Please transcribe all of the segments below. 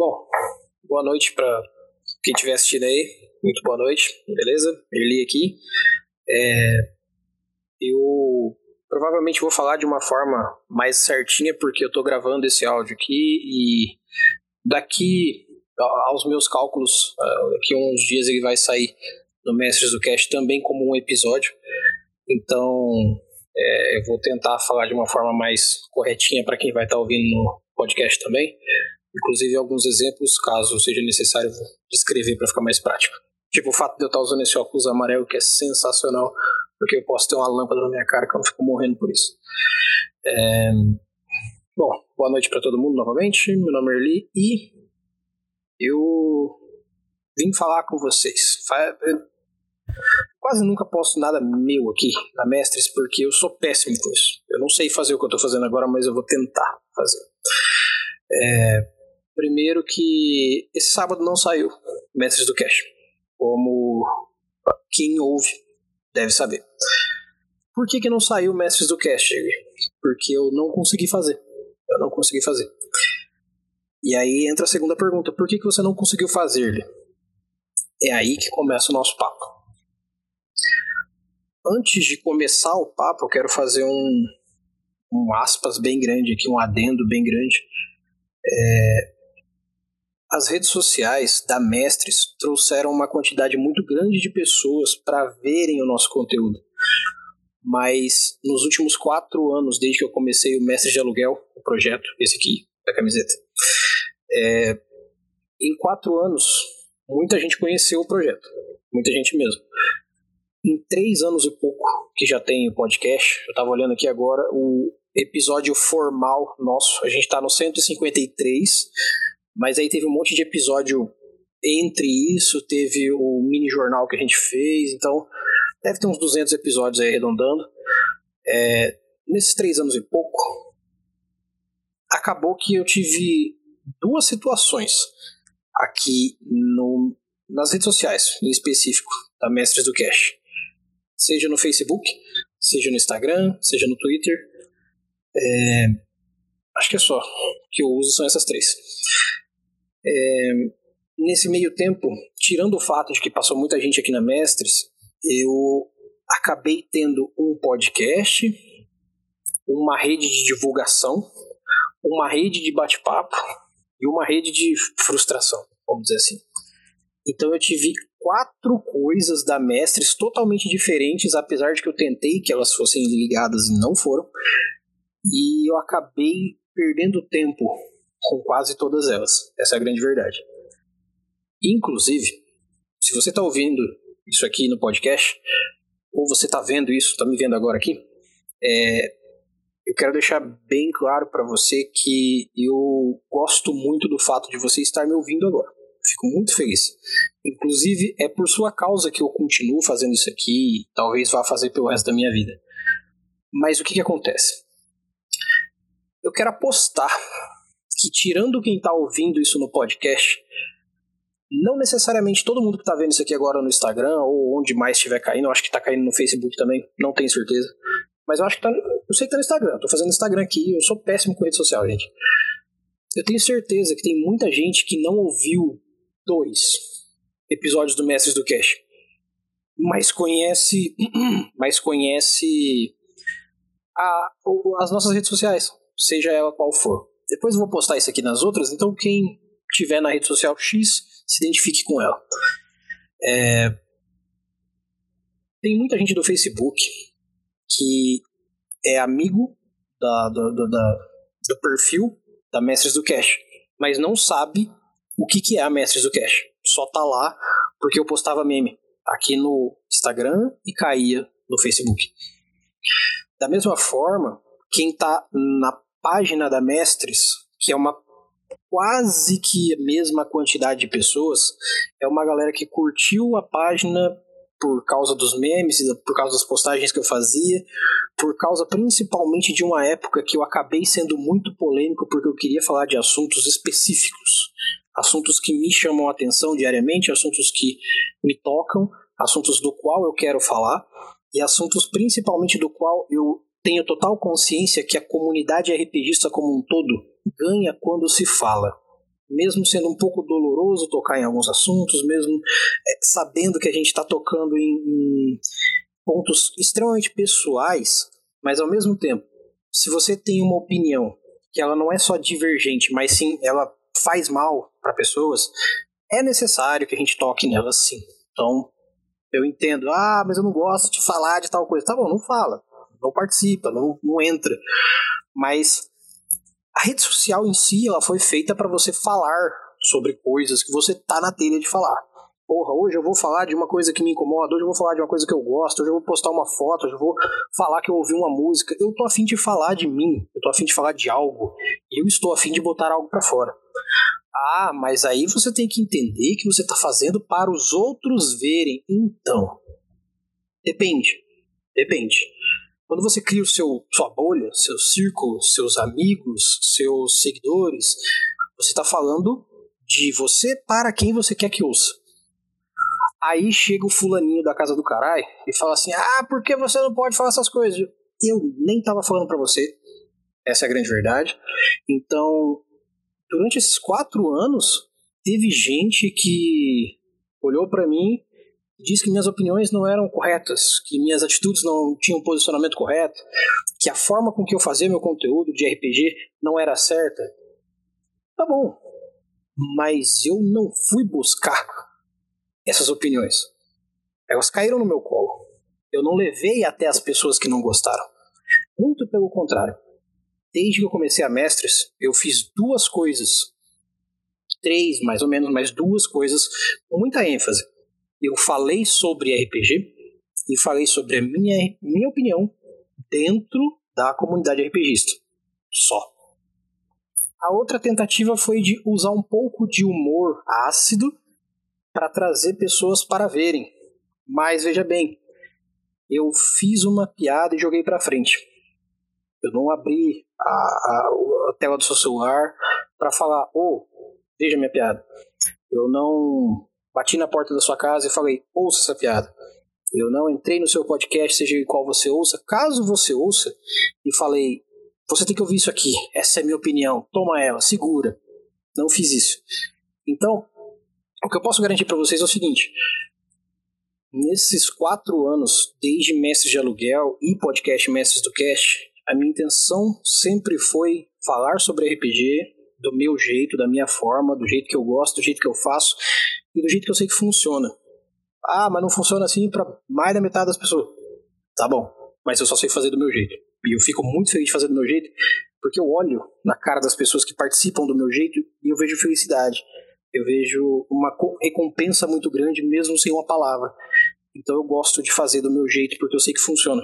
Bom, boa noite para quem estiver assistindo aí. Muito boa noite, beleza? Eli aqui. É, eu provavelmente vou falar de uma forma mais certinha porque eu estou gravando esse áudio aqui e daqui aos meus cálculos, ah, daqui a uns dias ele vai sair no Mestres do Cast também como um episódio. Então, é, eu vou tentar falar de uma forma mais corretinha para quem vai estar tá ouvindo no podcast também. Inclusive alguns exemplos, caso seja necessário descrever para ficar mais prático. Tipo o fato de eu estar tá usando esse óculos amarelo que é sensacional, porque eu posso ter uma lâmpada na minha cara que eu não fico morrendo por isso. É... Bom, boa noite para todo mundo novamente. Meu nome é Erli e eu vim falar com vocês. Quase nunca posto nada meu aqui na Mestres porque eu sou péssimo com isso. Eu não sei fazer o que eu estou fazendo agora, mas eu vou tentar fazer. É, Primeiro que esse sábado não saiu Mestres do Cash, como quem ouve deve saber. Por que, que não saiu Mestres do Cash? Porque eu não consegui fazer. Eu não consegui fazer. E aí entra a segunda pergunta: por que, que você não conseguiu fazer? É aí que começa o nosso papo. Antes de começar o papo, eu quero fazer um, um aspas bem grande aqui, um adendo bem grande. É, as redes sociais da Mestres trouxeram uma quantidade muito grande de pessoas para verem o nosso conteúdo. Mas nos últimos quatro anos, desde que eu comecei o Mestre de Aluguel, o projeto, esse aqui, da camiseta, é, em quatro anos, muita gente conheceu o projeto. Muita gente mesmo. Em três anos e pouco que já tem o podcast, eu estava olhando aqui agora, o episódio formal nosso, a gente está no 153 mas aí teve um monte de episódio entre isso, teve o mini jornal que a gente fez, então deve ter uns 200 episódios aí arredondando. É, nesses três anos e pouco, acabou que eu tive duas situações aqui no, nas redes sociais, em específico, da Mestres do Cash. Seja no Facebook, seja no Instagram, seja no Twitter. É, acho que é só que eu uso são essas três. É, nesse meio tempo, tirando o fato de que passou muita gente aqui na Mestres, eu acabei tendo um podcast, uma rede de divulgação, uma rede de bate-papo e uma rede de frustração, vamos dizer assim. Então eu tive quatro coisas da Mestres totalmente diferentes, apesar de que eu tentei que elas fossem ligadas e não foram. E eu acabei perdendo tempo com quase todas elas. Essa é a grande verdade. Inclusive, se você está ouvindo isso aqui no podcast, ou você está vendo isso, está me vendo agora aqui, é, eu quero deixar bem claro para você que eu gosto muito do fato de você estar me ouvindo agora. Fico muito feliz. Inclusive, é por sua causa que eu continuo fazendo isso aqui e talvez vá fazer pelo resto da minha vida. Mas o que, que acontece? Eu quero apostar que, tirando quem está ouvindo isso no podcast, não necessariamente todo mundo que está vendo isso aqui agora no Instagram ou onde mais estiver caindo, eu acho que está caindo no Facebook também, não tenho certeza. Mas eu acho que tá. Eu sei que tá no Instagram, tô fazendo Instagram aqui, eu sou péssimo com rede social, gente. Eu tenho certeza que tem muita gente que não ouviu dois episódios do Mestres do Cash, mas conhece, mas conhece a, as nossas redes sociais, seja ela qual for. Depois eu vou postar isso aqui nas outras, então quem tiver na rede social X se identifique com ela. É... Tem muita gente do Facebook que é amigo da, da, da, do perfil da Mestres do Cash, mas não sabe o que, que é a Mestres do Cash. Só tá lá porque eu postava meme aqui no Instagram e caía no Facebook. Da mesma forma, quem tá na página da Mestres, que é uma quase que a mesma quantidade de pessoas, é uma galera que curtiu a página por causa dos memes, por causa das postagens que eu fazia, por causa principalmente de uma época que eu acabei sendo muito polêmico porque eu queria falar de assuntos específicos, assuntos que me chamam a atenção diariamente, assuntos que me tocam, assuntos do qual eu quero falar e assuntos principalmente do qual eu tenho total consciência que a comunidade RPGista como um todo ganha quando se fala. mesmo sendo um pouco doloroso tocar em alguns assuntos, mesmo é, sabendo que a gente está tocando em, em pontos extremamente pessoais, mas ao mesmo tempo, se você tem uma opinião que ela não é só divergente, mas sim ela faz mal para pessoas, é necessário que a gente toque nela sim. Então, eu entendo, ah, mas eu não gosto de falar de tal coisa. Tá bom, não fala, não participa, não, não entra. Mas a rede social em si, ela foi feita para você falar sobre coisas que você tá na telha de falar. Porra, hoje eu vou falar de uma coisa que me incomoda, hoje eu vou falar de uma coisa que eu gosto, hoje eu vou postar uma foto, hoje eu vou falar que eu ouvi uma música. Eu tô afim de falar de mim, eu tô afim de falar de algo, eu estou afim de botar algo para fora. Ah, mas aí você tem que entender que você está fazendo para os outros verem. Então, depende. Depende. Quando você cria o seu, sua bolha, seu círculo, seus amigos, seus seguidores, você está falando de você para quem você quer que ouça. Aí chega o fulaninho da casa do caralho e fala assim: Ah, por que você não pode falar essas coisas? Eu nem tava falando para você. Essa é a grande verdade. Então, durante esses quatro anos, teve gente que olhou para mim disse que minhas opiniões não eram corretas, que minhas atitudes não tinham um posicionamento correto, que a forma com que eu fazia meu conteúdo de RPG não era certa. Tá bom, mas eu não fui buscar essas opiniões. Elas caíram no meu colo. Eu não levei até as pessoas que não gostaram. Muito pelo contrário desde que eu comecei a Mestres, eu fiz duas coisas. Três, mais ou menos, mas duas coisas com muita ênfase. Eu falei sobre RPG e falei sobre a minha, minha opinião dentro da comunidade RPGista. Só. A outra tentativa foi de usar um pouco de humor ácido para trazer pessoas para verem. Mas veja bem, eu fiz uma piada e joguei para frente. Eu não abri a, a, a tela do seu celular para falar, ô, oh, veja minha piada. Eu não bati na porta da sua casa e falei, ouça essa piada. Eu não entrei no seu podcast, seja qual você ouça, caso você ouça, e falei, você tem que ouvir isso aqui, essa é a minha opinião, toma ela, segura. Não fiz isso. Então, o que eu posso garantir para vocês é o seguinte: nesses quatro anos, desde Mestres de Aluguel e podcast Mestres do Cast, a minha intenção sempre foi falar sobre RPG do meu jeito, da minha forma, do jeito que eu gosto, do jeito que eu faço e do jeito que eu sei que funciona. Ah, mas não funciona assim para mais da metade das pessoas. Tá bom, mas eu só sei fazer do meu jeito. E eu fico muito feliz de fazer do meu jeito, porque eu olho na cara das pessoas que participam do meu jeito e eu vejo felicidade. Eu vejo uma recompensa muito grande, mesmo sem uma palavra. Então eu gosto de fazer do meu jeito, porque eu sei que funciona.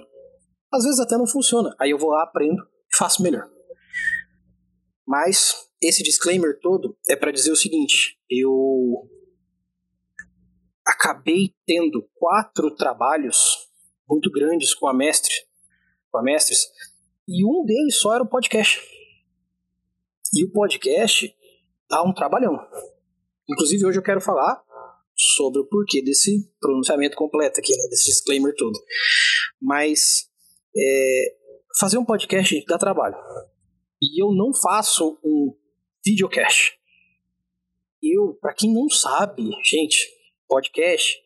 Às vezes até não funciona. Aí eu vou lá, aprendo e faço melhor. Mas esse disclaimer todo é para dizer o seguinte: eu acabei tendo quatro trabalhos muito grandes com a mestre, com a mestres, e um deles só era o podcast. E o podcast dá um trabalhão. Inclusive hoje eu quero falar sobre o porquê desse pronunciamento completo aqui, né, desse disclaimer todo. Mas é, fazer um podcast dá trabalho. E eu não faço um videocast. Eu, para quem não sabe, gente, podcast,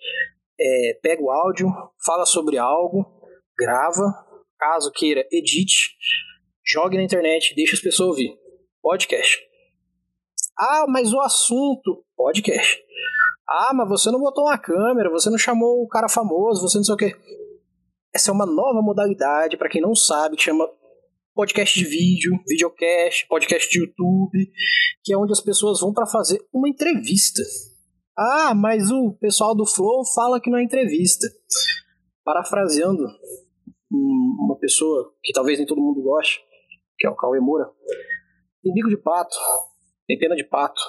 é, pega o áudio, fala sobre algo, grava, caso queira, edite, jogue na internet, deixa as pessoas ouvir. Podcast. Ah, mas o assunto, podcast. Ah, mas você não botou uma câmera, você não chamou o cara famoso, você não sei o quê. Essa é uma nova modalidade, para quem não sabe, que chama podcast de vídeo, videocast, podcast de YouTube, que é onde as pessoas vão para fazer uma entrevista. Ah, mas o pessoal do Flow fala que não é entrevista. Parafraseando uma pessoa que talvez nem todo mundo goste, que é o Cauê Moura. Tem bico de pato, tem pena de pato,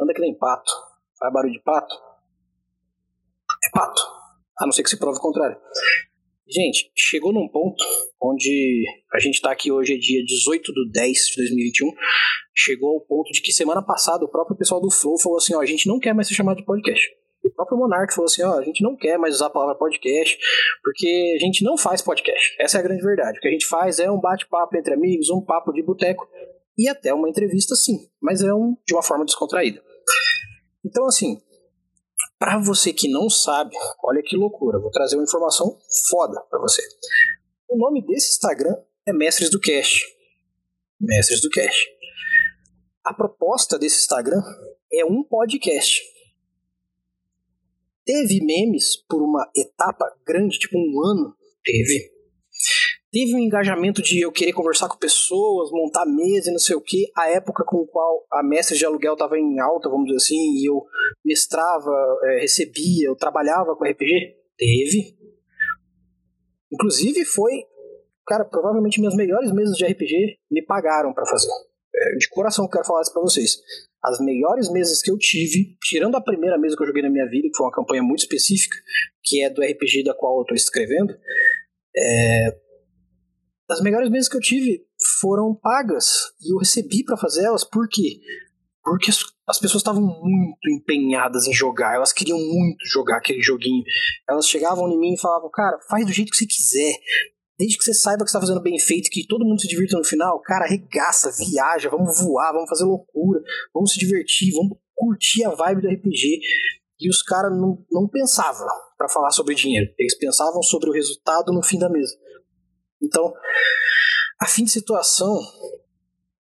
anda que nem pato, faz barulho de pato. É pato, a não ser que se prove o contrário. Gente, chegou num ponto onde a gente está aqui hoje, é dia 18 de 10 de 2021. Chegou ao ponto de que semana passada o próprio pessoal do Flow falou assim: ó, a gente não quer mais ser chamado de podcast. O próprio Monark falou assim: ó, a gente não quer mais usar a palavra podcast, porque a gente não faz podcast. Essa é a grande verdade. O que a gente faz é um bate-papo entre amigos, um papo de boteco. e até uma entrevista sim, mas é um, de uma forma descontraída. Então, assim, para você que não sabe, olha que loucura, vou trazer uma informação foda para você. O nome desse Instagram é Mestres do Cash. Mestres do Cash. A proposta desse Instagram é um podcast. Teve memes por uma etapa grande, tipo um ano, teve. Teve um engajamento de eu querer conversar com pessoas, montar mesa e não sei o que. A época com qual a mestre de aluguel estava em alta, vamos dizer assim, e eu mestrava, é, recebia, eu trabalhava com RPG. Teve. Inclusive foi, cara, provavelmente minhas melhores mesas de RPG me pagaram para fazer. É, de coração quero falar isso pra vocês. As melhores mesas que eu tive, tirando a primeira mesa que eu joguei na minha vida, que foi uma campanha muito específica, que é do RPG da qual eu tô escrevendo, é, as melhores mesas que eu tive foram pagas e eu recebi para fazer elas, por quê? Porque as pessoas estavam muito empenhadas em jogar, elas queriam muito jogar aquele joguinho. Elas chegavam em mim e falavam, cara, faz do jeito que você quiser, desde que você saiba que está fazendo bem feito, que todo mundo se divirta no final, cara, arregaça, viaja, vamos voar, vamos fazer loucura, vamos se divertir, vamos curtir a vibe do RPG. E os caras não, não pensavam para falar sobre dinheiro, eles pensavam sobre o resultado no fim da mesa. Então, a fim de situação,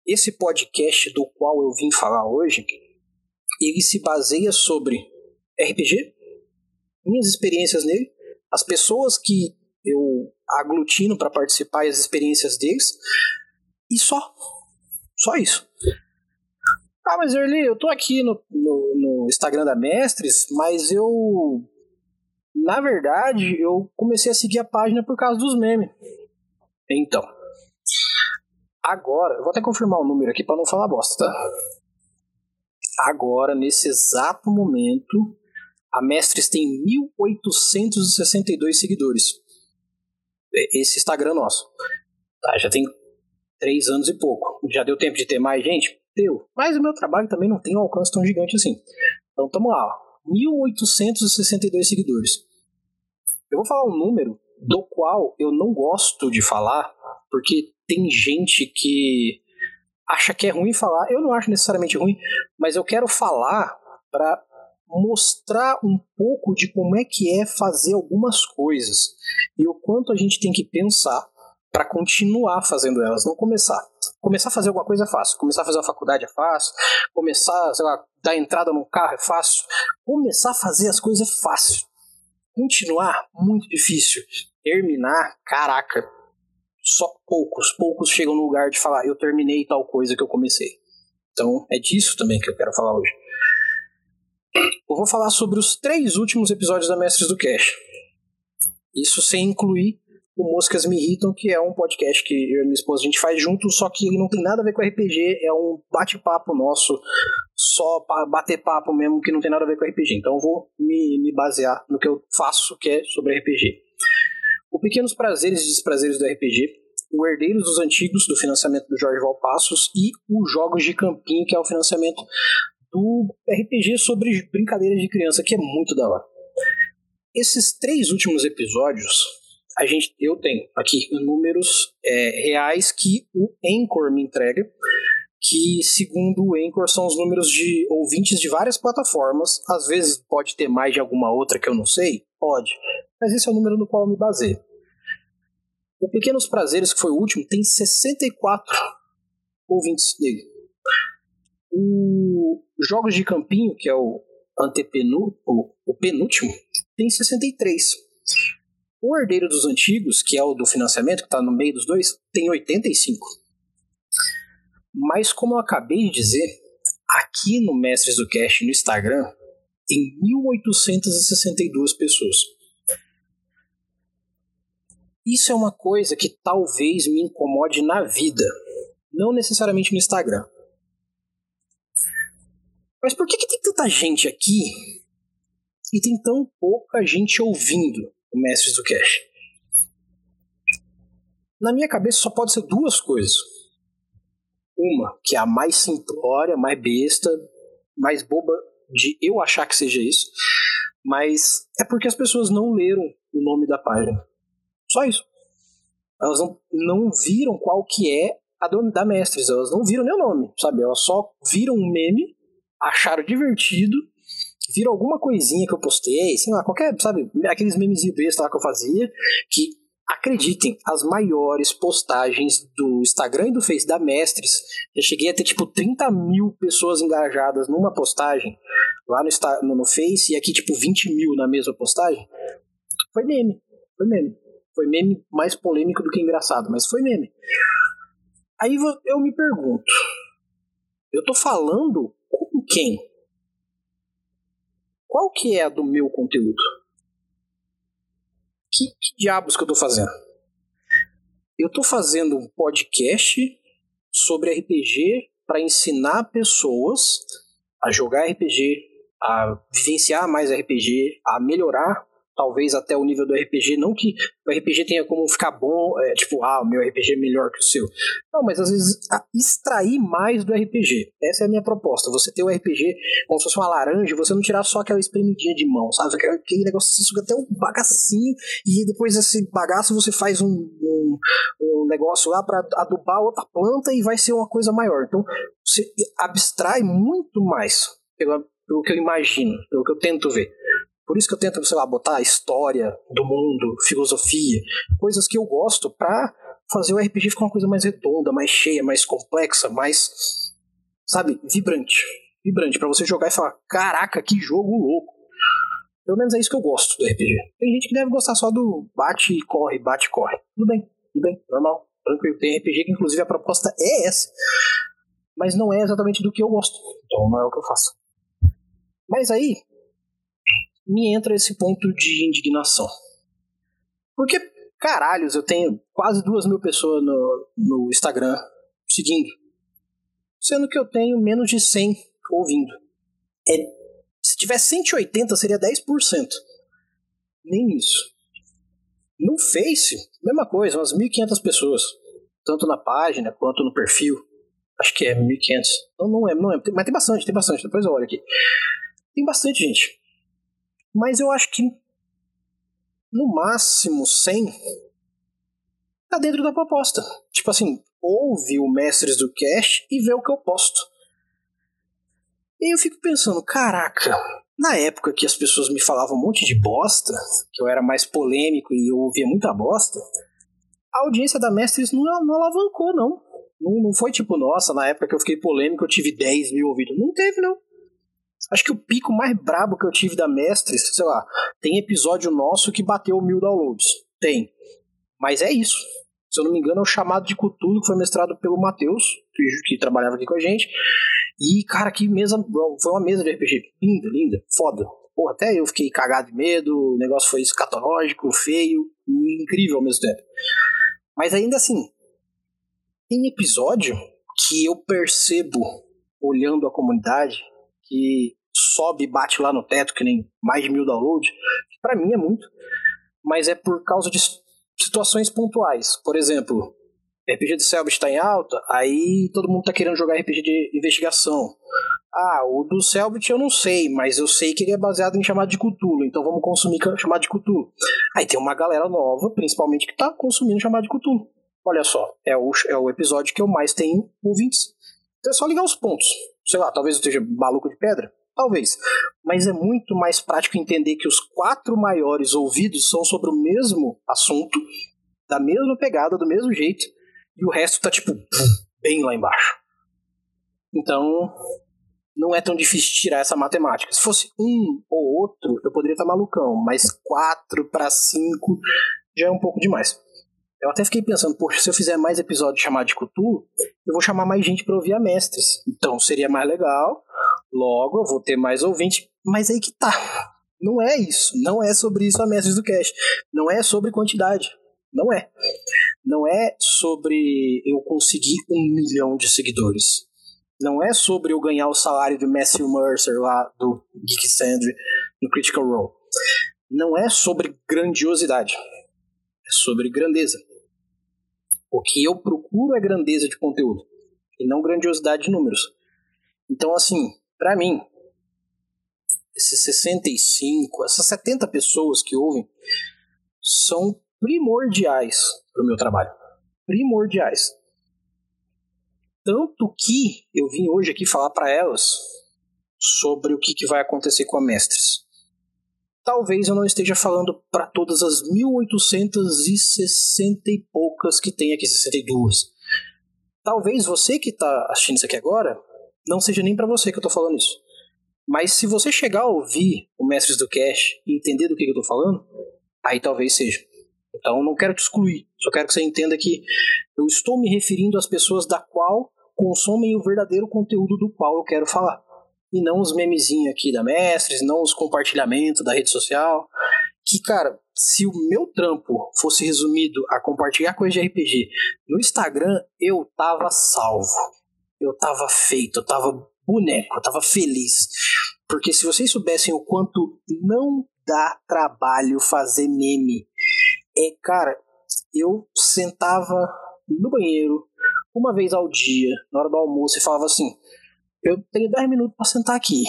esse podcast do qual eu vim falar hoje, ele se baseia sobre RPG, minhas experiências nele, as pessoas que eu aglutino para participar e as experiências deles, e só. Só isso. Ah, mas Erli, eu tô aqui no, no, no Instagram da Mestres, mas eu. Na verdade, eu comecei a seguir a página por causa dos memes. Então. Agora, eu vou até confirmar o número aqui para não falar bosta? Agora, nesse exato momento, a Mestres tem 1.862 seguidores. Esse Instagram nosso. Tá, já tem três anos e pouco. Já deu tempo de ter mais gente? Deu. Mas o meu trabalho também não tem um alcance tão gigante assim. Então, tamo lá. 1.862 seguidores. Eu vou falar um número do qual eu não gosto de falar, porque tem gente que acha que é ruim falar. Eu não acho necessariamente ruim, mas eu quero falar para mostrar um pouco de como é que é fazer algumas coisas e o quanto a gente tem que pensar para continuar fazendo elas, não começar. Começar a fazer alguma coisa é fácil, começar a fazer uma faculdade é fácil, começar, sei lá, dar entrada num carro é fácil, começar a fazer as coisas é fácil. Continuar, muito difícil. Terminar, caraca, só poucos, poucos chegam no lugar de falar, eu terminei tal coisa que eu comecei. Então é disso também que eu quero falar hoje. Eu vou falar sobre os três últimos episódios da Mestres do Cash. Isso sem incluir o Moscas Me Irritam, que é um podcast que eu e minha esposa a gente faz junto, só que ele não tem nada a ver com RPG, é um bate-papo nosso, só bater papo mesmo, que não tem nada a ver com RPG. Então eu vou me, me basear no que eu faço, que é sobre RPG. O Pequenos Prazeres e Desprazeres do RPG, o Herdeiros dos Antigos, do financiamento do Jorge Valpassos, e os Jogos de Campinho, que é o financiamento do RPG sobre brincadeiras de criança, que é muito da hora. Esses três últimos episódios, a gente, eu tenho aqui números é, reais que o Anchor me entrega, que segundo o Anchor são os números de ouvintes de várias plataformas. Às vezes pode ter mais de alguma outra que eu não sei, pode, mas esse é o número no qual eu me baseio. O Pequenos Prazeres, que foi o último, tem 64 ouvintes dele. O Jogos de Campinho, que é o antepenu, o, o penúltimo, tem 63. O Herdeiro dos Antigos, que é o do financiamento, que está no meio dos dois, tem 85. Mas, como eu acabei de dizer, aqui no Mestres do Cast no Instagram, tem 1.862 pessoas. Isso é uma coisa que talvez me incomode na vida, não necessariamente no Instagram. Mas por que, que tem tanta gente aqui e tem tão pouca gente ouvindo o Mestres do Cash? Na minha cabeça só pode ser duas coisas. Uma, que é a mais simplória, mais besta, mais boba de eu achar que seja isso, mas é porque as pessoas não leram o nome da página. Só isso. Elas não, não viram qual que é a do, da Mestres. Elas não viram meu nome, sabe? Elas só viram um meme, acharam divertido, viram alguma coisinha que eu postei, sei lá, qualquer, sabe? Aqueles memezinhos besta lá que eu fazia, que acreditem, as maiores postagens do Instagram e do Face da Mestres, eu cheguei a ter tipo 30 mil pessoas engajadas numa postagem lá no, no, Face e aqui tipo 20 mil na mesma postagem. Foi meme, foi meme. Foi meme mais polêmico do que engraçado, mas foi meme. Aí eu me pergunto, eu tô falando com quem? Qual que é a do meu conteúdo? Que, que diabos que eu tô fazendo? Eu tô fazendo um podcast sobre RPG para ensinar pessoas a jogar RPG, a vivenciar mais RPG, a melhorar talvez até o nível do RPG, não que o RPG tenha como ficar bom, é, tipo, ah, o meu RPG é melhor que o seu. Não, mas às vezes extrair mais do RPG. Essa é a minha proposta. Você ter o RPG como se fosse uma laranja, você não tirar só aquela espremidinha de mão, sabe? Aquele negócio você suga até um bagacinho e depois esse bagaço você faz um, um, um negócio lá para adubar outra planta e vai ser uma coisa maior. Então, você abstrai muito mais pelo, pelo que eu imagino, pelo que eu tento ver. Por isso que eu tento, sei lá, botar história do mundo, filosofia, coisas que eu gosto pra fazer o RPG ficar uma coisa mais redonda, mais cheia, mais complexa, mais, sabe, vibrante. Vibrante, para você jogar e falar, caraca, que jogo louco. Pelo menos é isso que eu gosto do RPG. Tem gente que deve gostar só do bate e corre, bate e corre. Tudo bem, tudo bem, normal, tranquilo. Tem RPG que inclusive a proposta é essa. Mas não é exatamente do que eu gosto. Então não é o que eu faço. Mas aí, me entra esse ponto de indignação. Porque, caralhos, eu tenho quase duas mil pessoas no, no Instagram seguindo. Sendo que eu tenho menos de 100 ouvindo. É, se tivesse 180, seria 10%. Nem isso. No Face, mesma coisa, umas 1.500 pessoas. Tanto na página quanto no perfil. Acho que é 1.500. Não, não é, não é. Mas tem bastante, tem bastante. Depois eu olho aqui. Tem bastante gente. Mas eu acho que no máximo 100 tá dentro da proposta. Tipo assim, ouve o Mestres do Cast e vê o que eu posto. E eu fico pensando, caraca, na época que as pessoas me falavam um monte de bosta, que eu era mais polêmico e eu ouvia muita bosta, a audiência da Mestres não, não alavancou, não. não. Não foi tipo, nossa, na época que eu fiquei polêmico eu tive 10 mil ouvidos. Não teve, não. Acho que o pico mais brabo que eu tive da Mestres, sei lá, tem episódio nosso que bateu mil downloads. Tem. Mas é isso. Se eu não me engano, é o chamado de Cthulhu, que foi mestrado pelo Matheus, que, que trabalhava aqui com a gente. E, cara, que mesa. Foi uma mesa de RPG. Linda, linda, foda. Pô, até eu fiquei cagado de medo, o negócio foi escatológico, feio, incrível ao mesmo tempo. Mas ainda assim, tem episódio que eu percebo, olhando a comunidade, que sobe e bate lá no teto, que nem mais de mil downloads, para mim é muito, mas é por causa de situações pontuais. Por exemplo, RPG do Selbit está em alta, aí todo mundo tá querendo jogar RPG de investigação. Ah, o do Selbit eu não sei, mas eu sei que ele é baseado em chamado de Cthulhu, então vamos consumir chamado de Cthulhu. Aí tem uma galera nova, principalmente, que tá consumindo chamado de Cthulhu. Olha só, é o, é o episódio que eu mais tenho ouvintes. Então é só ligar os pontos. Sei lá, talvez eu esteja maluco de pedra, Talvez. Mas é muito mais prático entender que os quatro maiores ouvidos são sobre o mesmo assunto, da mesma pegada, do mesmo jeito, e o resto tá, tipo, bem lá embaixo. Então, não é tão difícil tirar essa matemática. Se fosse um ou outro, eu poderia estar tá malucão, mas quatro para cinco já é um pouco demais. Eu até fiquei pensando, poxa, se eu fizer mais episódios chamados de Cthulhu, eu vou chamar mais gente para ouvir a Mestres. Então seria mais legal, logo eu vou ter mais ouvinte, mas aí que tá. Não é isso, não é sobre isso a Mestres do Cash. Não é sobre quantidade. Não é. Não é sobre eu conseguir um milhão de seguidores. Não é sobre eu ganhar o salário de Matthew Mercer lá do Geek Sandry no Critical Role. Não é sobre grandiosidade. É sobre grandeza. O que eu procuro é grandeza de conteúdo e não grandiosidade de números. Então, assim, para mim, esses 65, essas 70 pessoas que ouvem são primordiais para o meu trabalho. Primordiais. Tanto que eu vim hoje aqui falar para elas sobre o que, que vai acontecer com a Mestres. Talvez eu não esteja falando para todas as 1860 e poucas que tem aqui, 62. Talvez você que está assistindo isso aqui agora, não seja nem para você que eu estou falando isso. Mas se você chegar a ouvir o Mestres do Cash e entender do que, que eu estou falando, aí talvez seja. Então não quero te excluir, só quero que você entenda que eu estou me referindo às pessoas da qual consomem o verdadeiro conteúdo do qual eu quero falar. E não os memezinhos aqui da Mestres, não os compartilhamentos da rede social. Que, cara, se o meu trampo fosse resumido a compartilhar coisa de RPG no Instagram, eu tava salvo. Eu tava feito, eu tava boneco, eu tava feliz. Porque se vocês soubessem o quanto não dá trabalho fazer meme, é, cara, eu sentava no banheiro uma vez ao dia, na hora do almoço, e falava assim: eu tenho 10 minutos para sentar aqui,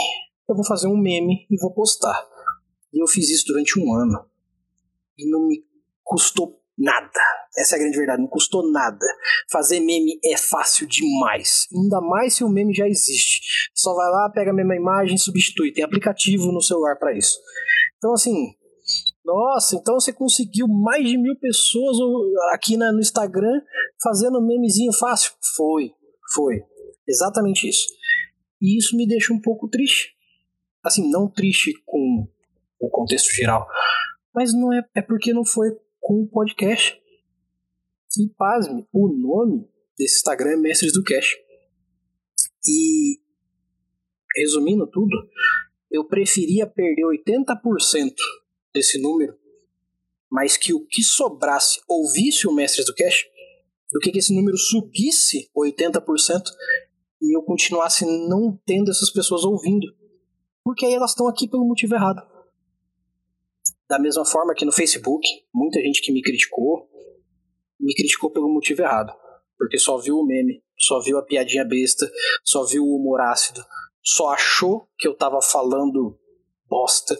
eu vou fazer um meme e vou postar. E eu fiz isso durante um ano. E não me custou nada. Essa é a grande verdade, não custou nada. Fazer meme é fácil demais. Ainda mais se o meme já existe. Só vai lá, pega a mesma imagem e substitui. Tem aplicativo no celular para isso. Então, assim, nossa, então você conseguiu mais de mil pessoas aqui na, no Instagram fazendo memezinho fácil? Foi, foi. Exatamente isso. E isso me deixa um pouco triste. Assim, não triste com o contexto geral, mas não é, é porque não foi com o podcast. E pasme, o nome desse Instagram é Mestres do Cash. E resumindo tudo, eu preferia perder 80% desse número, mas que o que sobrasse ouvisse o Mestres do Cash, do que, que esse número subisse 80% e eu continuasse não tendo essas pessoas ouvindo. Porque aí elas estão aqui pelo motivo errado. Da mesma forma que no Facebook, muita gente que me criticou, me criticou pelo motivo errado. Porque só viu o meme, só viu a piadinha besta, só viu o humor ácido, só achou que eu tava falando bosta.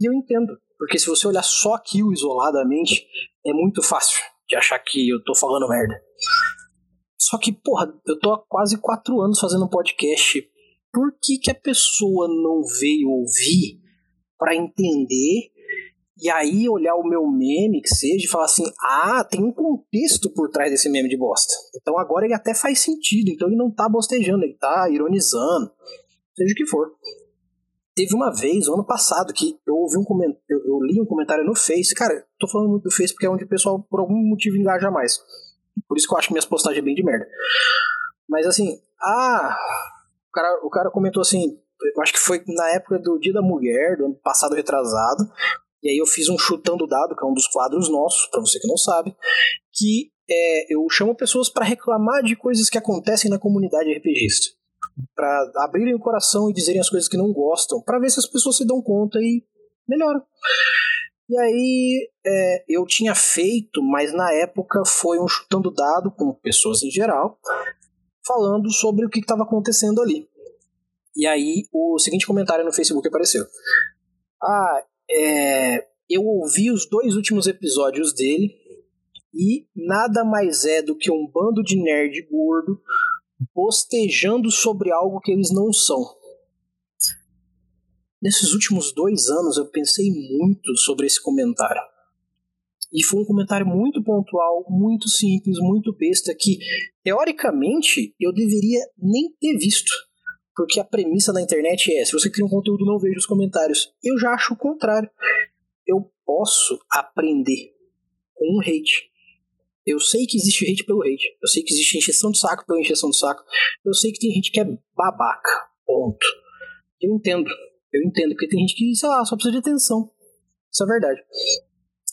E eu entendo, porque se você olhar só aquilo isoladamente, é muito fácil de achar que eu tô falando merda. Só que, porra, eu tô há quase quatro anos fazendo um podcast. Por que, que a pessoa não veio ouvir para entender e aí olhar o meu meme, que seja, e falar assim: ah, tem um contexto por trás desse meme de bosta. Então agora ele até faz sentido. Então ele não tá bostejando, ele tá ironizando, seja o que for. Teve uma vez, ano passado, que eu ouvi um comentário, eu, li um comentário no Face. Cara, tô falando muito do Face porque é onde o pessoal, por algum motivo, engaja mais. Por isso que eu acho que minhas postagens é bem de merda. Mas assim, ah, o cara, o cara comentou assim, eu acho que foi na época do Dia da Mulher, do ano passado retrasado, e aí eu fiz um chutando dado, que é um dos quadros nossos, para você que não sabe, que é, eu chamo pessoas para reclamar de coisas que acontecem na comunidade RPGista. para abrirem o coração e dizerem as coisas que não gostam, para ver se as pessoas se dão conta e melhoram. E aí é, eu tinha feito, mas na época foi um chutando dado com pessoas em geral, falando sobre o que estava acontecendo ali. E aí o seguinte comentário no Facebook apareceu. Ah, é, eu ouvi os dois últimos episódios dele e nada mais é do que um bando de nerd gordo postejando sobre algo que eles não são. Nesses últimos dois anos eu pensei muito sobre esse comentário. E foi um comentário muito pontual, muito simples, muito besta, que teoricamente eu deveria nem ter visto. Porque a premissa da internet é: se você cria um conteúdo, não veja os comentários. Eu já acho o contrário. Eu posso aprender com um hate. Eu sei que existe hate pelo hate. Eu sei que existe encheção de saco pela encheção de saco. Eu sei que tem gente que é babaca. Ponto. Eu entendo. Eu entendo, porque tem gente que, sei lá, só precisa de atenção. Isso é verdade.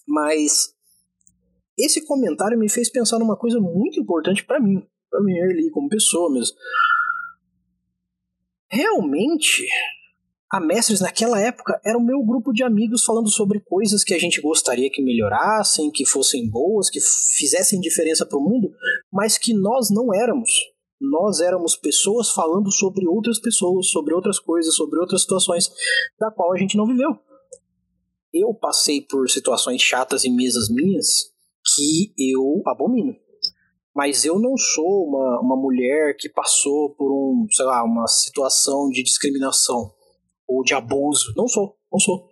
Mas esse comentário me fez pensar numa coisa muito importante para mim, para mim ali como pessoa mesmo realmente a Mestres naquela época era o meu grupo de amigos falando sobre coisas que a gente gostaria que melhorassem, que fossem boas, que fizessem diferença para o mundo, mas que nós não éramos. Nós éramos pessoas falando sobre outras pessoas, sobre outras coisas, sobre outras situações da qual a gente não viveu. Eu passei por situações chatas em mesas minhas que eu abomino. Mas eu não sou uma, uma mulher que passou por um, sei lá, uma situação de discriminação ou de abuso. Não sou, não sou.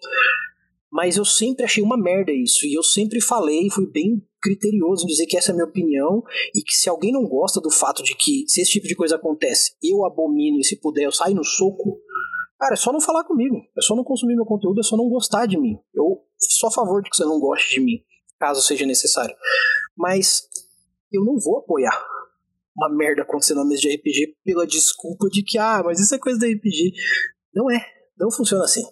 Mas eu sempre achei uma merda isso. E eu sempre falei, fui bem criterioso em dizer que essa é a minha opinião e que se alguém não gosta do fato de que se esse tipo de coisa acontece, eu abomino e se puder eu saio no soco, cara, é só não falar comigo. É só não consumir meu conteúdo, é só não gostar de mim. Eu sou a favor de que você não goste de mim, caso seja necessário. Mas eu não vou apoiar uma merda acontecendo na mesa de RPG pela desculpa de que, ah, mas isso é coisa da RPG. Não é. Não funciona assim.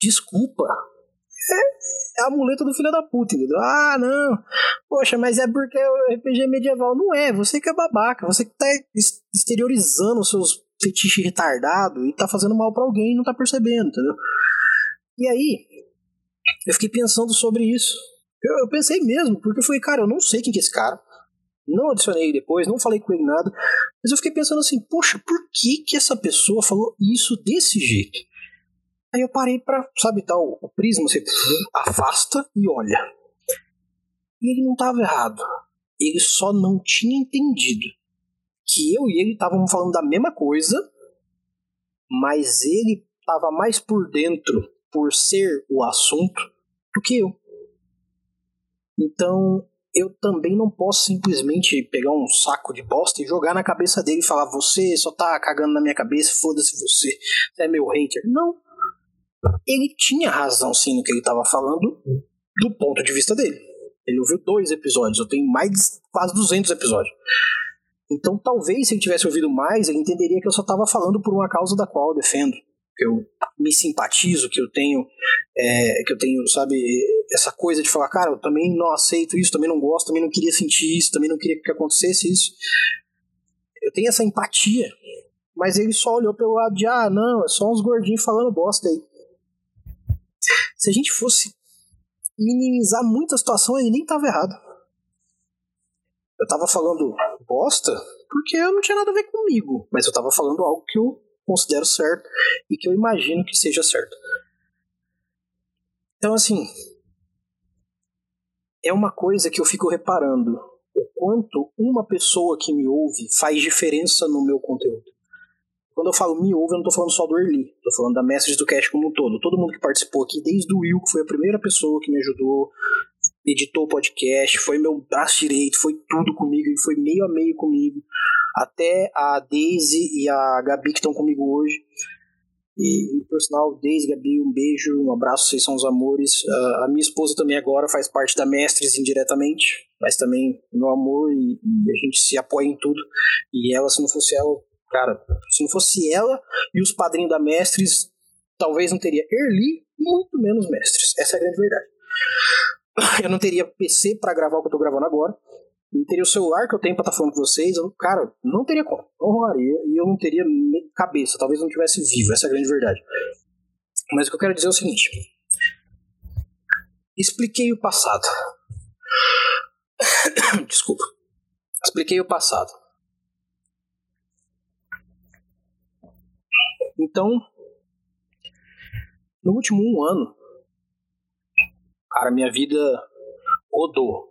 Desculpa. É, é a muleta do filho da puta, entendeu? Ah, não. Poxa, mas é porque o RPG é medieval. Não é. Você que é babaca. Você que tá exteriorizando os seus fetiches retardados e tá fazendo mal para alguém e não tá percebendo, entendeu? E aí, eu fiquei pensando sobre isso. Eu, eu pensei mesmo, porque eu falei, cara, eu não sei quem que é esse cara não adicionei depois, não falei com ele nada, mas eu fiquei pensando assim, poxa, por que que essa pessoa falou isso desse jeito? Aí eu parei pra, sabe, tal, o prisma, você afasta e olha. E ele não estava errado. Ele só não tinha entendido que eu e ele estávamos falando da mesma coisa, mas ele estava mais por dentro por ser o assunto do que eu. Então, eu também não posso simplesmente pegar um saco de bosta e jogar na cabeça dele e falar: você só tá cagando na minha cabeça, foda-se você, você é meu hater. Não. Ele tinha razão sim no que ele tava falando, do ponto de vista dele. Ele ouviu dois episódios, eu tenho mais de quase 200 episódios. Então talvez se ele tivesse ouvido mais, ele entenderia que eu só tava falando por uma causa da qual eu defendo que eu me simpatizo, que eu tenho, é, que eu tenho, sabe, essa coisa de falar, cara, eu também não aceito isso, também não gosto, também não queria sentir isso, também não queria que acontecesse isso. Eu tenho essa empatia, mas ele só olhou pelo lado de, ah, não, é só uns gordinhos falando bosta aí. Se a gente fosse minimizar muita situação, ele nem tava errado. Eu tava falando bosta porque eu não tinha nada a ver comigo, mas eu tava falando algo que eu considero certo e que eu imagino que seja certo. Então, assim, é uma coisa que eu fico reparando o quanto uma pessoa que me ouve faz diferença no meu conteúdo. Quando eu falo me ouve, eu não estou falando só do Erli, estou falando da Message do Cast como um todo. Todo mundo que participou aqui, desde o Will, que foi a primeira pessoa que me ajudou, editou o podcast, foi meu braço direito, foi tudo comigo, e foi meio a meio comigo até a Daisy e a Gabi que estão comigo hoje. E, por Daisy, Gabi, um beijo, um abraço, vocês são os amores. Uh, a minha esposa também agora faz parte da Mestres indiretamente, mas também meu amor e, e, a gente se apoia em tudo. E ela, se não fosse ela, cara, se não fosse ela e os padrinhos da Mestres, talvez não teria Erli, muito menos Mestres. Essa é a grande verdade. Eu não teria PC para gravar o que eu tô gravando agora não teria o celular que eu tenho pra estar tá falando com vocês, eu, cara, não teria como. Não rolaria e eu não teria cabeça, talvez não tivesse vivo, essa é a grande verdade. Mas o que eu quero dizer é o seguinte: expliquei o passado. Desculpa. Expliquei o passado. Então, no último um ano, cara, minha vida rodou.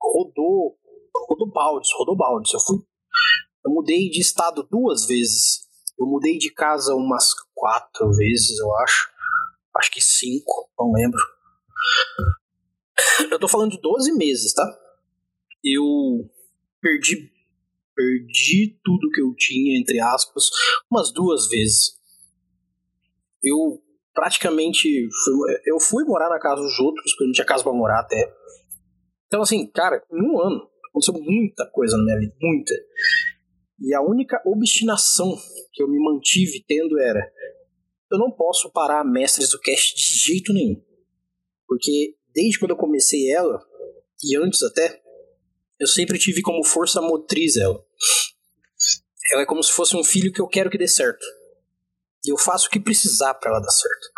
Rodou rodou baldes, rodou baldes. Eu fui. Eu mudei de estado duas vezes. Eu mudei de casa umas quatro vezes, eu acho. Acho que cinco, não lembro. Eu tô falando de 12 meses, tá? Eu perdi perdi tudo que eu tinha, entre aspas, umas duas vezes. Eu praticamente fui, eu fui morar na casa dos outros, porque eu não tinha casa para morar até. Então assim, cara, em um ano Aconteceu muita coisa na minha vida, muita. E a única obstinação que eu me mantive tendo era: eu não posso parar Mestres do Cast de jeito nenhum. Porque desde quando eu comecei ela, e antes até, eu sempre tive como força motriz ela. Ela é como se fosse um filho que eu quero que dê certo. E eu faço o que precisar para ela dar certo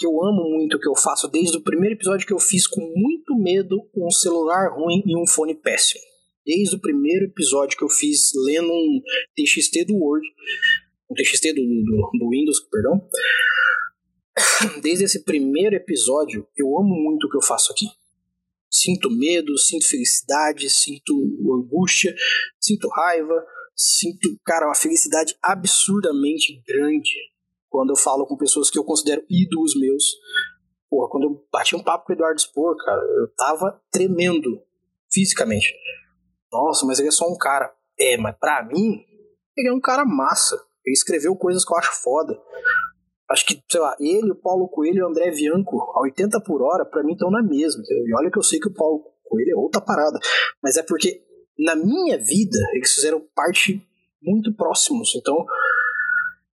porque eu amo muito o que eu faço desde o primeiro episódio que eu fiz com muito medo um celular ruim e um fone péssimo. Desde o primeiro episódio que eu fiz lendo um TXT do Word, um TXT do, do, do Windows, perdão. Desde esse primeiro episódio, eu amo muito o que eu faço aqui. Sinto medo, sinto felicidade, sinto angústia, sinto raiva, sinto, cara, uma felicidade absurdamente grande quando eu falo com pessoas que eu considero ídolos meus. Porra, quando eu bati um papo com o Eduardo Spor, cara, eu tava tremendo fisicamente. Nossa, mas ele é só um cara. É, mas pra mim, ele é um cara massa. Ele escreveu coisas que eu acho foda. Acho que, sei lá, ele, o Paulo Coelho e o André Bianco, a 80 por hora, para mim estão na mesma. Entendeu? E olha que eu sei que o Paulo Coelho é outra parada. Mas é porque, na minha vida, eles fizeram parte muito próximos. Então,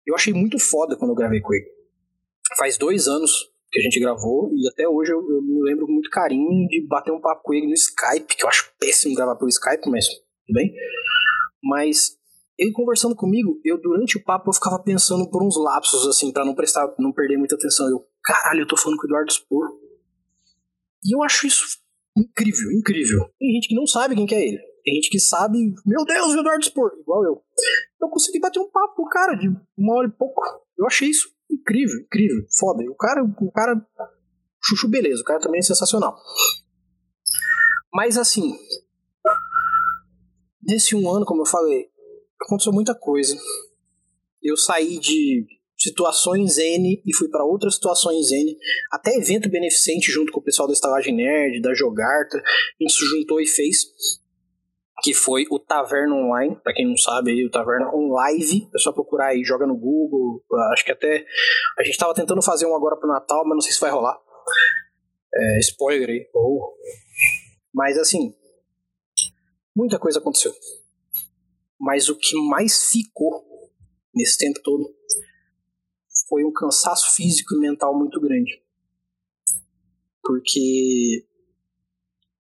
eu achei muito foda quando eu gravei com ele. Faz dois anos que a gente gravou e até hoje eu, eu me lembro com muito carinho de bater um papo com ele no Skype, que eu acho péssimo gravar pelo Skype, mas tudo bem. Mas ele conversando comigo, eu durante o papo eu ficava pensando por uns lapsos assim, para não prestar, não perder muita atenção. Eu, caralho, eu tô falando com o Eduardo Spor. E eu acho isso incrível, incrível. Tem gente que não sabe quem que é ele. Tem gente que sabe, meu Deus, o Eduardo Spor, igual eu. Eu consegui bater um papo com o cara de uma hora e pouco. Eu achei isso incrível, incrível, foda. O cara, o cara, chuchu beleza, o cara também é sensacional. Mas assim, nesse um ano, como eu falei, aconteceu muita coisa. Eu saí de situações N e fui para outras situações N, até evento beneficente junto com o pessoal da Estalagem Nerd, da Jogarta, a gente se juntou e fez, que foi o Taverna Online, para quem não sabe aí, o Taverna Online, é só procurar aí, joga no Google, acho que até, a gente tava tentando fazer um agora pro Natal, mas não sei se vai rolar, é, spoiler aí, ou... mas assim, muita coisa aconteceu. Mas o que mais ficou nesse tempo todo foi um cansaço físico e mental muito grande. Porque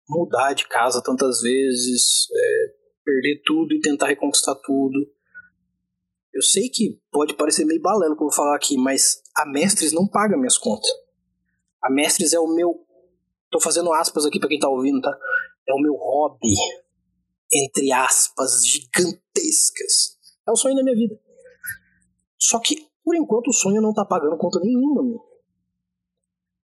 mudar de casa tantas vezes, é, perder tudo e tentar reconquistar tudo. Eu sei que pode parecer meio balelo que eu vou falar aqui, mas a Mestres não paga minhas contas. A Mestres é o meu. Tô fazendo aspas aqui para quem tá ouvindo, tá? É o meu hobby entre aspas, gigantescas. É o sonho da minha vida. Só que, por enquanto, o sonho não tá pagando conta nenhuma, meu.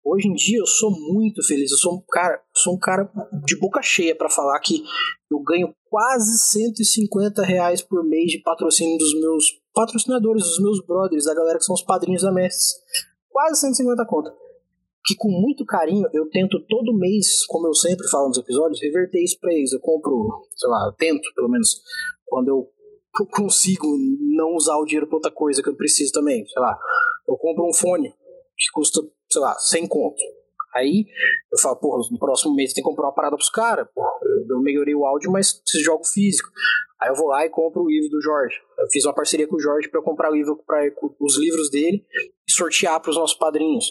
Hoje em dia eu sou muito feliz. Eu sou um cara, sou um cara de boca cheia para falar que eu ganho quase 150 reais por mês de patrocínio dos meus patrocinadores, dos meus brothers, da galera que são os padrinhos da Mestres. Quase 150 contas que com muito carinho eu tento todo mês, como eu sempre falo nos episódios, reverter isso pra eles. Eu compro, sei lá, eu tento, pelo menos, quando eu consigo não usar o dinheiro pra outra coisa que eu preciso também. Sei lá, eu compro um fone que custa, sei lá, 100 conto. Aí eu falo, porra, no próximo mês tem que comprar uma parada pros caras, Eu, melhorei o áudio, mas preciso de jogo físico. Aí eu vou lá e compro o livro do Jorge. Eu fiz uma parceria com o Jorge para comprar livro pra, os livros dele e sortear para os nossos padrinhos.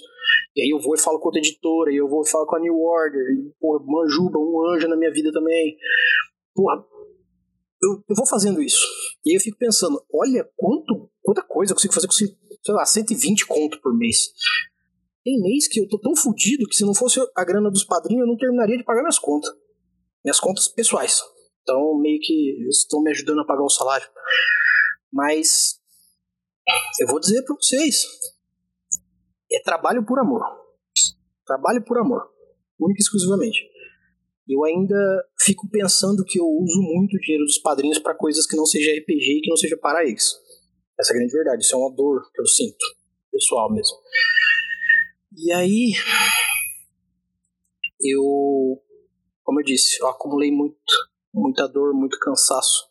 E aí eu vou e falo com outra editora, e eu vou e falo com a New Order, e, porra, Manjuba, um anjo na minha vida também. Porra, eu, eu vou fazendo isso. E aí eu fico pensando, olha quanto, quanta coisa eu consigo fazer com, sei lá, 120 conto por mês. Tem mês que eu tô tão fodido que se não fosse a grana dos padrinhos eu não terminaria de pagar minhas contas. Minhas contas pessoais. Então meio que estão me ajudando a pagar o salário. Mas eu vou dizer para vocês, é trabalho por amor. Trabalho por amor. Única e exclusivamente. Eu ainda fico pensando que eu uso muito o dinheiro dos padrinhos para coisas que não seja RPG e que não seja para eles. Essa é a grande verdade. Isso é uma dor que eu sinto, pessoal mesmo. E aí, eu, como eu disse, eu acumulei muito, muita dor, muito cansaço,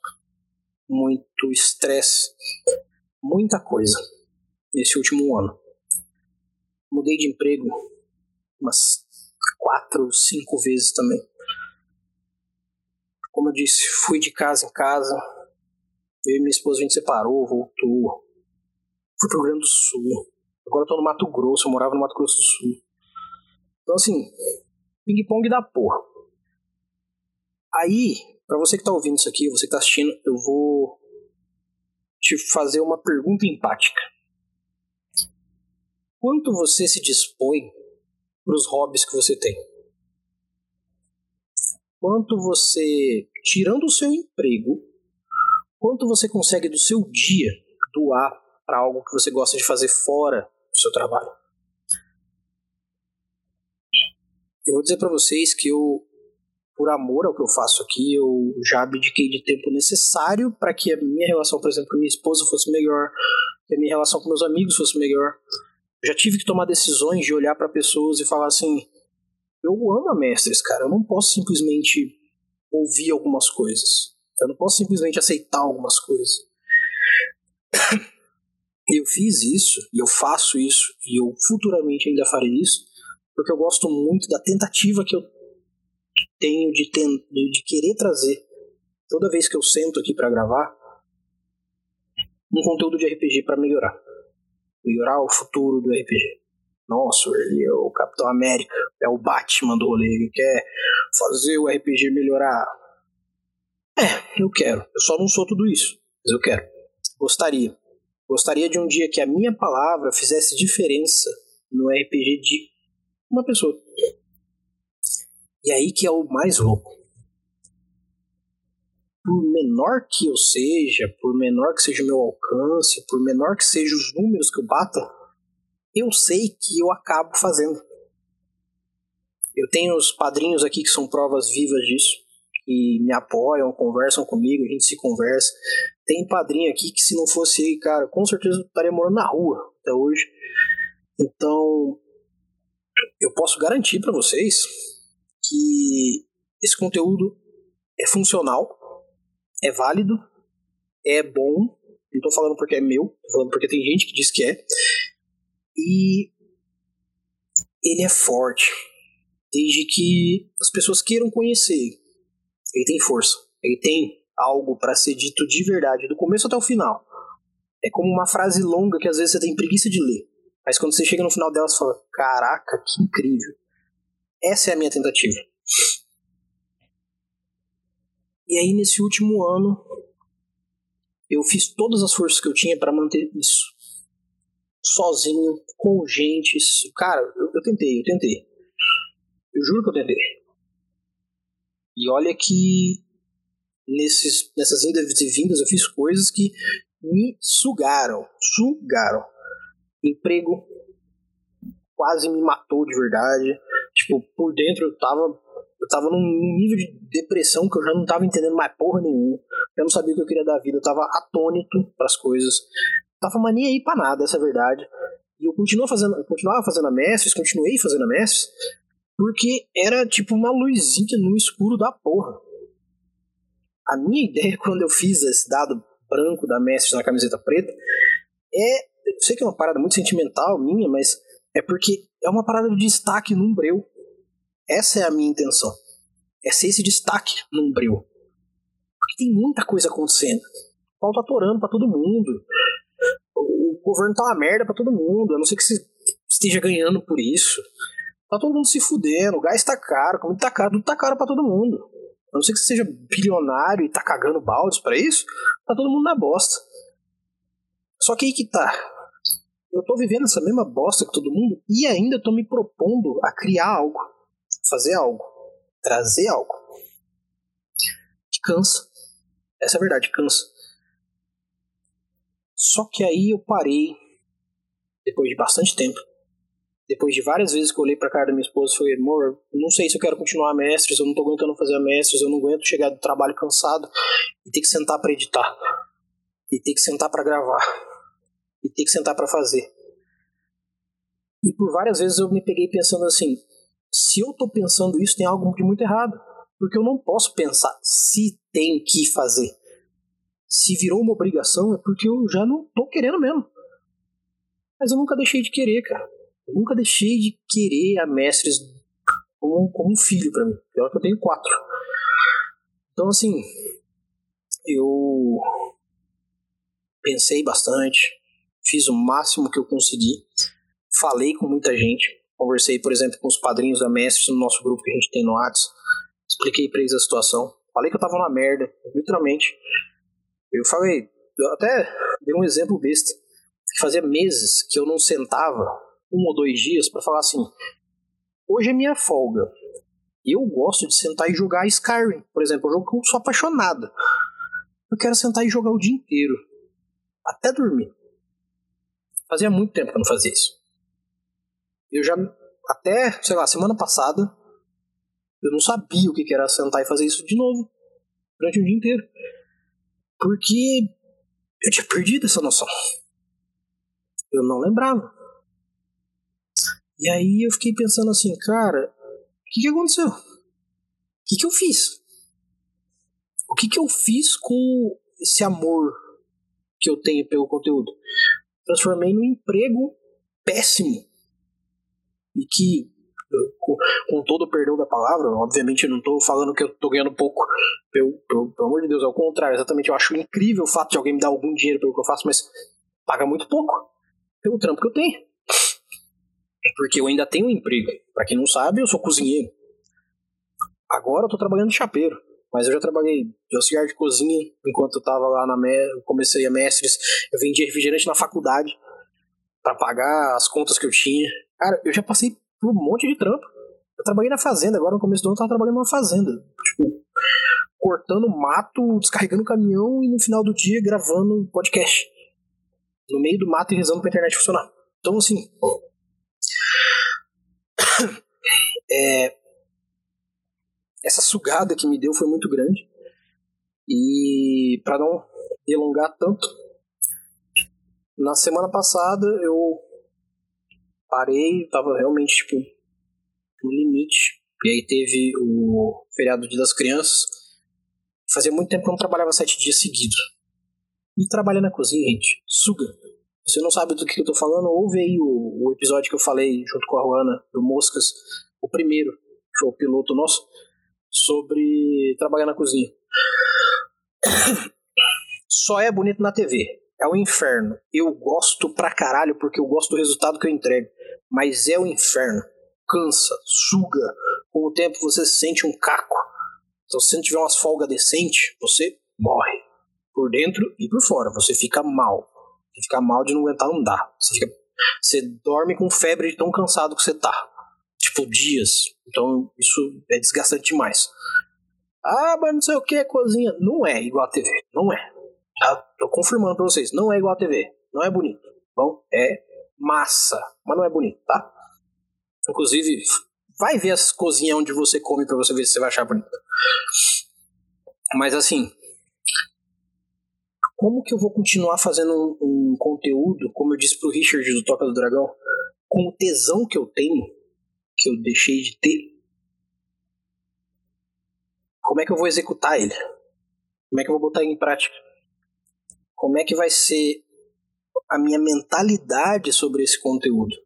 muito estresse, muita coisa nesse último ano mudei de emprego umas quatro, cinco vezes também. Como eu disse, fui de casa em casa. Eu e minha esposa a gente separou, voltou. Fui pro Rio Grande do Sul. Agora eu tô no Mato Grosso, eu morava no Mato Grosso do Sul. Então assim, ping-pong da porra. Aí, para você que tá ouvindo isso aqui, você que tá assistindo, eu vou te fazer uma pergunta empática quanto você se dispõe para os hobbies que você tem? Quanto você, tirando o seu emprego, quanto você consegue do seu dia doar para algo que você gosta de fazer fora do seu trabalho? Eu vou dizer para vocês que eu por amor ao que eu faço aqui, eu já abdiquei de tempo necessário para que a minha relação, por exemplo, com minha esposa fosse melhor, que a minha relação com meus amigos fosse melhor. Eu já tive que tomar decisões de olhar para pessoas e falar assim: eu amo a Mestres, cara, eu não posso simplesmente ouvir algumas coisas. Eu não posso simplesmente aceitar algumas coisas. eu fiz isso, e eu faço isso, e eu futuramente ainda farei isso, porque eu gosto muito da tentativa que eu tenho de, ten de querer trazer, toda vez que eu sento aqui para gravar, um conteúdo de RPG para melhorar. Melhorar o futuro do RPG. Nossa, ele é o Capitão América, é o Batman do rolê, ele quer fazer o RPG melhorar. É, eu quero. Eu só não sou tudo isso, mas eu quero. Gostaria. Gostaria de um dia que a minha palavra fizesse diferença no RPG de uma pessoa. E aí que é o mais louco. Por menor que eu seja, por menor que seja o meu alcance, por menor que sejam os números que eu bata, eu sei que eu acabo fazendo. Eu tenho os padrinhos aqui que são provas vivas disso, que me apoiam, conversam comigo, a gente se conversa. Tem padrinho aqui que se não fosse ele, cara, com certeza eu estaria morando na rua até hoje. Então, eu posso garantir para vocês que esse conteúdo é funcional, é válido, é bom. Não tô falando porque é meu, tô falando porque tem gente que diz que é. E ele é forte, desde que as pessoas queiram conhecer. Ele tem força, ele tem algo para ser dito de verdade, do começo até o final. É como uma frase longa que às vezes você tem preguiça de ler. Mas quando você chega no final dela, você fala: Caraca, que incrível. Essa é a minha tentativa. E aí, nesse último ano, eu fiz todas as forças que eu tinha para manter isso. Sozinho, com gente. Cara, eu, eu tentei, eu tentei. Eu juro que eu tentei. E olha que nesses, nessas indas e vindas eu fiz coisas que me sugaram. Sugaram. Emprego quase me matou de verdade. Tipo, por dentro eu tava. Eu tava num nível de depressão que eu já não tava entendendo mais porra nenhuma. Eu não sabia o que eu queria da vida. Eu tava atônito pras coisas. Tava mania aí pra nada, essa é a verdade. E eu continuo fazendo, eu continuava fazendo a mestres, continuei fazendo a mestres, porque era tipo uma luzinha no escuro da porra. A minha ideia quando eu fiz esse dado branco da mestres na camiseta preta é. Eu sei que é uma parada muito sentimental minha, mas é porque é uma parada de destaque num breu. Essa é a minha intenção. É ser esse destaque num breu. Porque tem muita coisa acontecendo. O pau tá atorando pra todo mundo. O governo tá uma merda pra todo mundo. A não ser que você esteja ganhando por isso. Tá todo mundo se fudendo. O gás tá caro. Como tá caro, tudo tá caro pra todo mundo. A não ser que você seja bilionário e tá cagando baldes para isso. Tá todo mundo na bosta. Só que aí que tá eu tô vivendo essa mesma bosta que todo mundo e ainda tô me propondo a criar algo, fazer algo, trazer algo. Que cansa. Essa é a verdade, cansa. Só que aí eu parei, depois de bastante tempo, depois de várias vezes que eu olhei pra cara da minha esposa falei, amor, não sei se eu quero continuar a mestres, eu não tô aguentando fazer a mestres, eu não aguento chegar do trabalho cansado e ter que sentar para editar, e ter que sentar para gravar e ter que sentar para fazer. E por várias vezes eu me peguei pensando assim: se eu tô pensando isso, tem algo de muito errado. Porque eu não posso pensar se tem que fazer. Se virou uma obrigação, é porque eu já não tô querendo mesmo. Mas eu nunca deixei de querer, cara. Eu nunca deixei de querer a Mestres como, como um filho para mim. Pior que eu tenho quatro. Então, assim, eu pensei bastante, fiz o máximo que eu consegui, falei com muita gente, conversei, por exemplo, com os padrinhos da Mestre no nosso grupo que a gente tem no WhatsApp, expliquei pra eles a situação, falei que eu tava na merda, literalmente. Eu falei, eu até dei um exemplo besta, que fazia meses que eu não sentava um ou dois dias para falar assim: hoje é minha folga. Eu gosto de sentar e jogar Skyrim, por exemplo, um jogo que eu sou apaixonado. Eu quero sentar e jogar o dia inteiro, até dormir. Fazia muito tempo que eu não fazia isso. Eu já, até, sei lá, semana passada, Eu não sabia o que era sentar e fazer isso de novo durante o dia inteiro. Porque eu tinha perdido essa noção. Eu não lembrava. E aí eu fiquei pensando assim, cara, o que, que aconteceu? O que, que eu fiz? O que, que eu fiz com esse amor que eu tenho pelo conteúdo? Transformei num emprego péssimo. E que, com, com todo o perdão da palavra, obviamente eu não estou falando que eu estou ganhando pouco, pelo, amor de Deus, ao contrário, exatamente eu acho incrível o fato de alguém me dar algum dinheiro pelo que eu faço, mas paga muito pouco pelo trampo que eu tenho. Porque eu ainda tenho um emprego. Para quem não sabe, eu sou cozinheiro. Agora eu tô trabalhando de chapeiro. Mas eu já trabalhei de auxiliar de cozinha enquanto eu tava lá na me... comecei a mestres. Eu vendia refrigerante na faculdade para pagar as contas que eu tinha. Cara, eu já passei por um monte de trampo. Eu trabalhei na fazenda, agora no começo do ano eu tava trabalhando numa fazenda. Tipo, cortando mato, descarregando caminhão e no final do dia gravando podcast. No meio do mato e rezando pra internet funcionar. Então, assim. é, essa sugada que me deu foi muito grande. E para não delongar tanto, na semana passada eu parei, tava realmente tipo no limite. E aí teve o feriado Dia das Crianças. Fazia muito tempo que eu não trabalhava sete dias seguidos. E trabalha na cozinha, gente, suga. Você não sabe do que eu tô falando? Ouve aí o, o episódio que eu falei junto com a Ruana, do Moscas, o primeiro, que foi o piloto nosso sobre trabalhar na cozinha. Só é bonito na TV. É o inferno. Eu gosto pra caralho porque eu gosto do resultado que eu entrego. Mas é o inferno. Cansa, suga. Com o tempo você sente um caco. Então, se você não tiver umas folgas decentes, você morre. Por dentro e por fora. Você fica mal. Você fica mal de não aguentar andar. Você, fica... você dorme com febre de tão cansado que você tá tipo, dias. Então isso é desgastante demais. Ah, mas não sei o que, cozinha. Não é igual a TV. Não é. Tá? Tô confirmando pra vocês. Não é igual a TV. Não é bonito. Bom, é massa. Mas não é bonito, tá? Inclusive, vai ver as cozinhas onde você come pra você ver se você vai achar bonito. Mas assim, como que eu vou continuar fazendo um, um, conteúdo, como eu disse pro Richard do Toca do Dragão, com o tesão que eu tenho que eu deixei de ter, como é que eu vou executar ele? Como é que eu vou botar ele em prática? Como é que vai ser a minha mentalidade sobre esse conteúdo?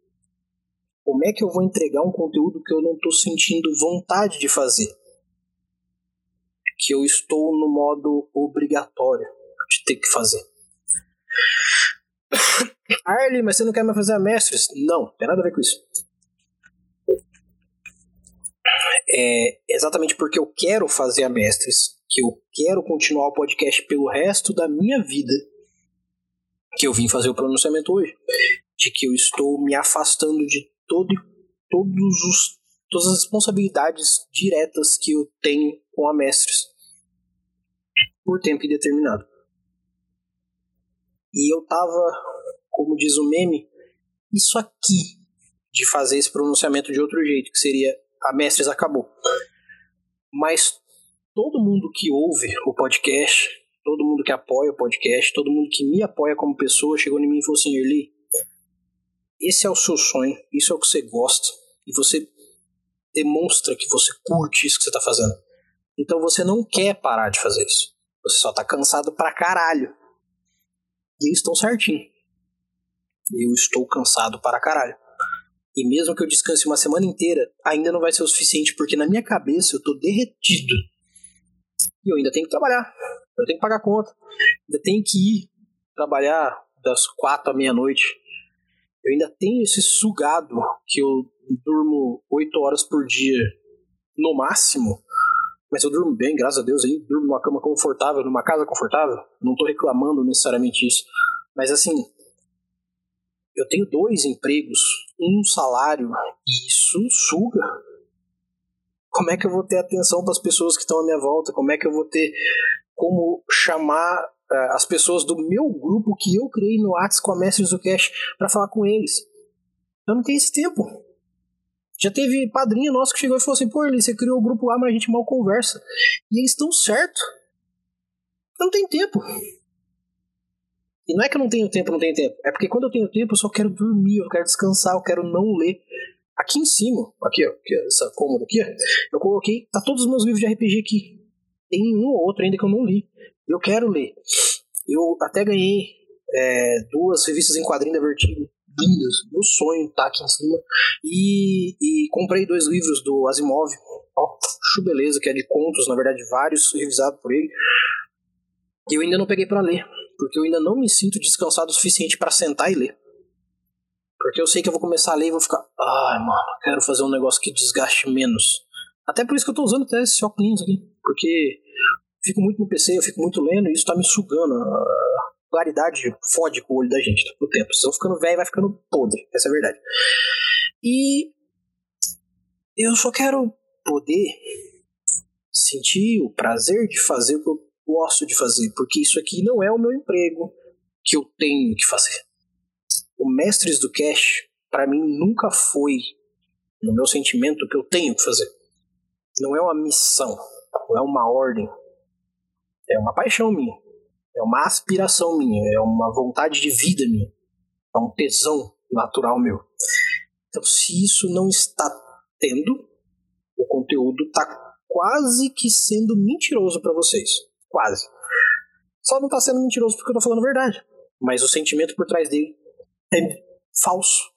Como é que eu vou entregar um conteúdo que eu não estou sentindo vontade de fazer? Que eu estou no modo obrigatório de ter que fazer. Arlie, mas você não quer mais fazer a mestres? Não, tem nada a ver com isso é exatamente porque eu quero fazer a Mestres, que eu quero continuar o podcast pelo resto da minha vida, que eu vim fazer o pronunciamento hoje, de que eu estou me afastando de todo, todos os, todas as responsabilidades diretas que eu tenho com a Mestres por tempo indeterminado. Tava, como diz o meme, isso aqui de fazer esse pronunciamento de outro jeito, que seria a Mestres acabou. Mas todo mundo que ouve o podcast, todo mundo que apoia o podcast, todo mundo que me apoia como pessoa, chegou em mim e falou assim: Erli, esse é o seu sonho, isso é o que você gosta, e você demonstra que você curte isso que você está fazendo. Então você não quer parar de fazer isso. Você só tá cansado pra caralho. E eles estão certinho. Eu estou cansado para caralho. E mesmo que eu descanse uma semana inteira, ainda não vai ser o suficiente, porque na minha cabeça eu tô derretido. E eu ainda tenho que trabalhar. Eu tenho que pagar conta. Ainda tenho que ir trabalhar das quatro à meia-noite. Eu ainda tenho esse sugado que eu durmo oito horas por dia no máximo. Mas eu durmo bem, graças a Deus, aí durmo numa cama confortável, numa casa confortável. Não tô reclamando necessariamente isso. Mas assim, eu tenho dois empregos, um salário, e isso suga. Como é que eu vou ter atenção para as pessoas que estão à minha volta? Como é que eu vou ter como chamar uh, as pessoas do meu grupo que eu criei no WhatsApp com a Mestres do Cash para falar com eles? Eu não tenho esse tempo. Já teve padrinho nosso que chegou e falou assim: pô, Eli, você criou o grupo lá, mas a gente mal conversa. E eles estão certo. Não tem tempo. E não é que eu não tenho tempo, não tenho tempo. É porque quando eu tenho tempo, eu só quero dormir, eu quero descansar, eu quero não ler. Aqui em cima, aqui, ó, aqui, essa cômoda aqui, ó, eu coloquei, tá todos os meus livros de RPG aqui. Tem um ou outro ainda que eu não li. Eu quero ler. Eu até ganhei é, duas revistas em quadrinho da Vertigo lindas. Meu sonho tá aqui em cima. E, e comprei dois livros do Asimov. Ó, oh, beleza, que é de contos, na verdade, vários, revisado por ele. E eu ainda não peguei para ler, porque eu ainda não me sinto descansado o suficiente para sentar e ler. Porque eu sei que eu vou começar a ler e vou ficar, ai, mano, quero fazer um negócio que desgaste menos. Até por isso que eu tô usando até esse óculos aqui, porque fico muito no PC, eu fico muito lendo e isso tá me sugando. A claridade fode com o olho da gente tá, o tempo. Se eu ficando velho, vai ficando podre. Essa é a verdade. E eu só quero poder sentir o prazer de fazer o que eu gosto de fazer, porque isso aqui não é o meu emprego que eu tenho que fazer. O Mestres do Cash, para mim, nunca foi, no meu sentimento, o que eu tenho que fazer. Não é uma missão, não é uma ordem, é uma paixão minha, é uma aspiração minha, é uma vontade de vida minha, é um tesão natural meu. Então, se isso não está tendo, o conteúdo está quase que sendo mentiroso para vocês. Quase. Só não está sendo mentiroso porque eu estou falando a verdade. Mas o sentimento por trás dele é falso.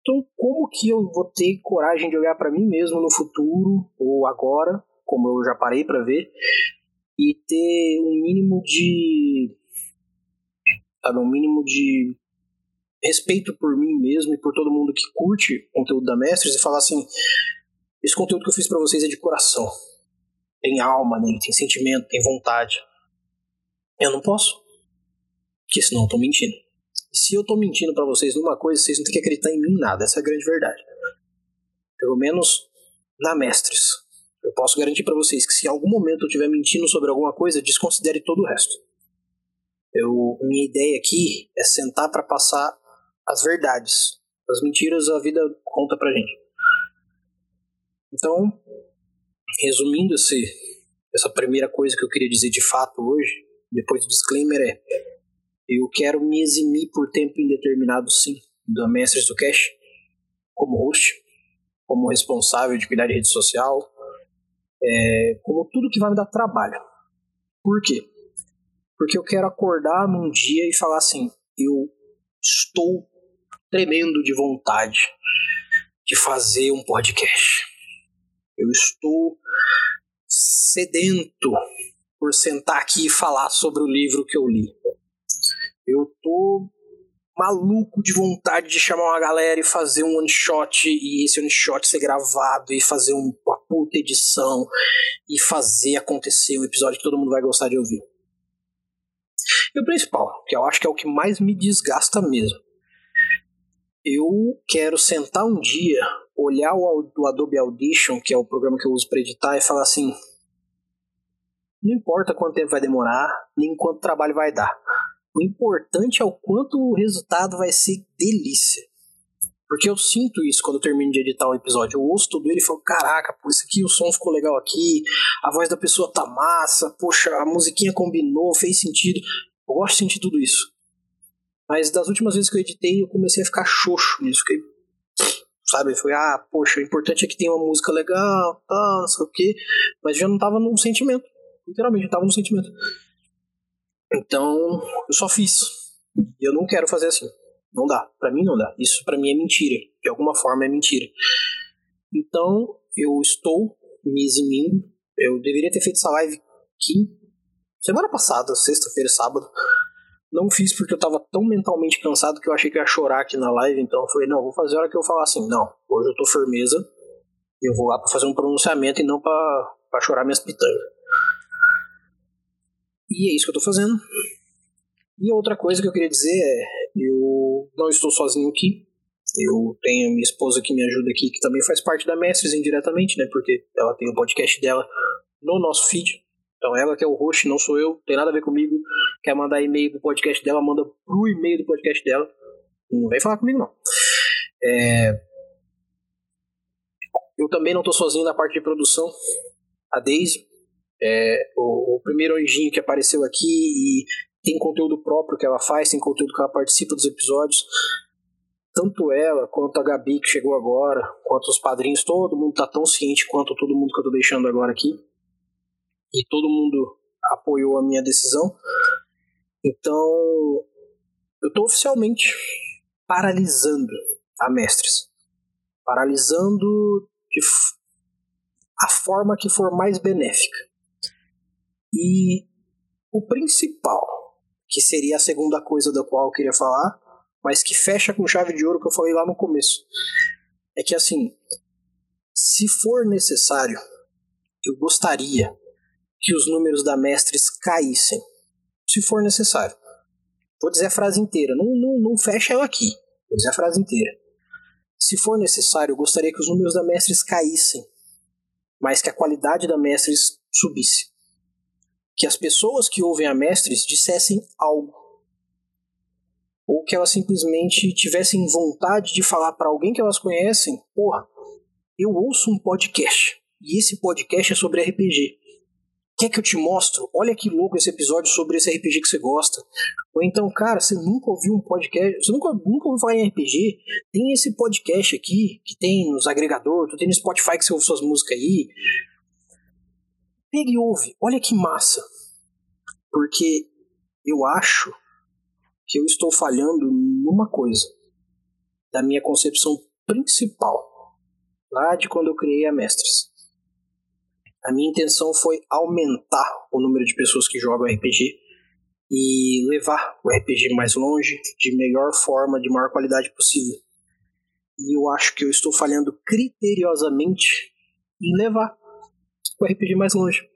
Então, como que eu vou ter coragem de olhar para mim mesmo no futuro ou agora, como eu já parei para ver, e ter um mínimo de um mínimo de respeito por mim mesmo e por todo mundo que curte conteúdo da Mestres e falar assim, esse conteúdo que eu fiz para vocês é de coração. Tem alma nele, tem sentimento, tem vontade. Eu não posso. Porque senão eu tô mentindo. E se eu tô mentindo para vocês numa coisa, vocês não têm que acreditar em mim nada. Essa é a grande verdade. Pelo menos na Mestres. Eu posso garantir para vocês que se em algum momento eu estiver mentindo sobre alguma coisa, desconsidere todo o resto. Eu, minha ideia aqui é sentar para passar as verdades. As mentiras a vida conta pra gente. Então, resumindo esse, essa primeira coisa que eu queria dizer de fato hoje, depois do disclaimer é eu quero me eximir por tempo indeterminado sim da Mestres do Cash como host, como responsável de cuidar de rede social, é, como tudo que vai me dar trabalho. Por quê? Porque eu quero acordar num dia e falar assim: eu estou tremendo de vontade de fazer um podcast. Eu estou sedento por sentar aqui e falar sobre o livro que eu li. Eu tô maluco de vontade de chamar uma galera e fazer um one shot e esse one shot ser gravado e fazer uma puta edição e fazer acontecer um episódio que todo mundo vai gostar de ouvir. E o principal, que eu acho que é o que mais me desgasta mesmo. Eu quero sentar um dia, olhar o, o Adobe Audition, que é o programa que eu uso para editar, e falar assim: não importa quanto tempo vai demorar, nem quanto trabalho vai dar. O importante é o quanto o resultado vai ser delícia. Porque eu sinto isso quando eu termino de editar um episódio. Eu ouço tudo ele e falo: caraca, pô, isso aqui, o som ficou legal aqui, a voz da pessoa tá massa, poxa, a musiquinha combinou, fez sentido. Eu gosto de sentir tudo isso. Mas das últimas vezes que eu editei, eu comecei a ficar xoxo nisso. Fiquei, sabe, foi, ah, poxa, o importante é que tenha uma música legal, tá, não sei o quê. Mas já não tava num sentimento. Literalmente, eu tava num sentimento. Então, eu só fiz. E eu não quero fazer assim. Não dá. Para mim não dá. Isso para mim é mentira. De alguma forma é mentira. Então, eu estou me eximindo. Eu deveria ter feito essa live aqui semana passada, sexta-feira, sábado. Não fiz porque eu tava tão mentalmente cansado que eu achei que ia chorar aqui na live. Então eu falei, não, vou fazer a hora que eu falar assim. Não, hoje eu tô firmeza. Eu vou lá pra fazer um pronunciamento e não pra chorar minhas pitangas. E é isso que eu tô fazendo. E outra coisa que eu queria dizer é: eu não estou sozinho aqui. Eu tenho minha esposa que me ajuda aqui, que também faz parte da Mestres indiretamente, né? Porque ela tem o podcast dela no nosso feed. Então ela que é o host, não sou eu, tem nada a ver comigo. Quer mandar e-mail pro podcast dela, manda pro e-mail do podcast dela. Não vem falar comigo, não. É... Eu também não estou sozinho na parte de produção. A Daisy, é, o, o, primeiro anjinho que apareceu aqui e tem conteúdo próprio que ela faz, tem conteúdo que ela participa dos episódios. Tanto ela quanto a Gabi que chegou agora, quanto os padrinhos, todo mundo tá tão ciente quanto todo mundo que eu tô deixando agora aqui. E todo mundo apoiou a minha decisão. Então, eu tô oficialmente paralisando a Mestres. Paralisando de a forma que for mais benéfica. E o principal, que seria a segunda coisa da qual eu queria falar, mas que fecha com chave de ouro que eu falei lá no começo, é que assim, se for necessário, eu gostaria que os números da Mestres caíssem, se for necessário. Vou dizer a frase inteira, não, não, não fecha ela aqui, vou dizer a frase inteira. Se for necessário, eu gostaria que os números da Mestres caíssem, mas que a qualidade da Mestres subisse. Que as pessoas que ouvem a Mestres dissessem algo. Ou que elas simplesmente tivessem vontade de falar para alguém que elas conhecem: porra, eu ouço um podcast e esse podcast é sobre RPG. Quer que eu te mostro? Olha que louco esse episódio sobre esse RPG que você gosta. Ou então, cara, você nunca ouviu um podcast, você nunca, nunca ouviu falar em RPG? Tem esse podcast aqui, que tem nos agregadores, tu tem no Spotify que você ouve suas músicas aí. Pega e ouve, olha que massa. Porque eu acho que eu estou falhando numa coisa. Da minha concepção principal. Lá de quando eu criei a Mestres a minha intenção foi aumentar o número de pessoas que jogam RPG e levar o RPG mais longe, de melhor forma, de maior qualidade possível. E eu acho que eu estou falhando criteriosamente em levar o RPG mais longe.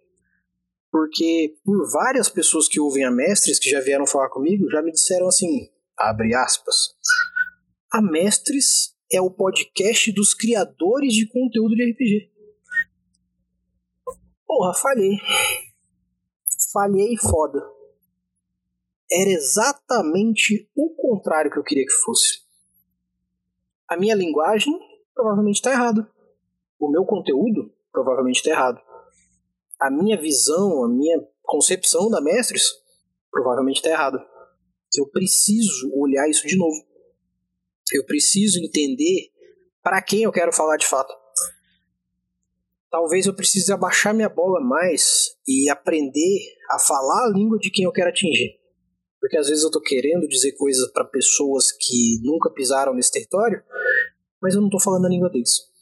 Porque por várias pessoas que ouvem a Mestres, que já vieram falar comigo, já me disseram assim, abre aspas, a Mestres é o podcast dos criadores de conteúdo de RPG. Porra, falhei. Falhei foda. Era exatamente o contrário que eu queria que fosse. A minha linguagem provavelmente está errada. O meu conteúdo provavelmente está errado. A minha visão, a minha concepção da Mestres provavelmente está errada. Eu preciso olhar isso de novo. Eu preciso entender para quem eu quero falar de fato talvez eu precise abaixar minha bola mais e aprender a falar a língua de quem eu quero atingir. Porque às vezes eu tô querendo dizer coisas para pessoas que nunca pisaram nesse território, mas eu não tô falando a língua deles.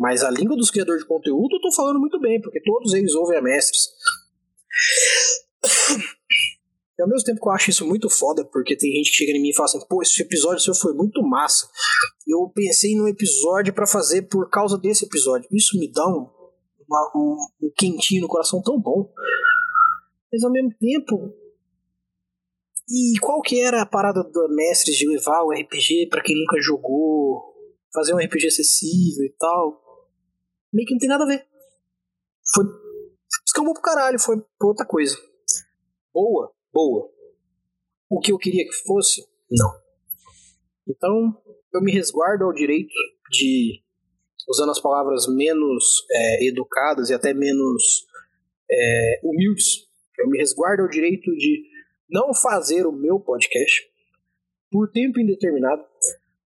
Mas a língua dos criadores de conteúdo eu tô falando muito bem, porque todos eles ouvem a mestres. E ao mesmo tempo que eu acho isso muito foda, porque tem gente que chega em mim e fala assim, pô, esse episódio seu foi muito massa. Eu pensei num episódio para fazer por causa desse episódio. Isso me dá um, uma, um, um quentinho no coração tão bom. Mas ao mesmo tempo. E qual que era a parada da Mestres de levar o RPG para quem nunca jogou? Fazer um RPG acessível e tal? Meio que não tem nada a ver. Foi. Escambou pro caralho, foi outra coisa. Boa, boa. O que eu queria que fosse, não. Então, eu me resguardo ao direito de, usando as palavras menos é, educadas e até menos é, humildes, eu me resguardo ao direito de não fazer o meu podcast por tempo indeterminado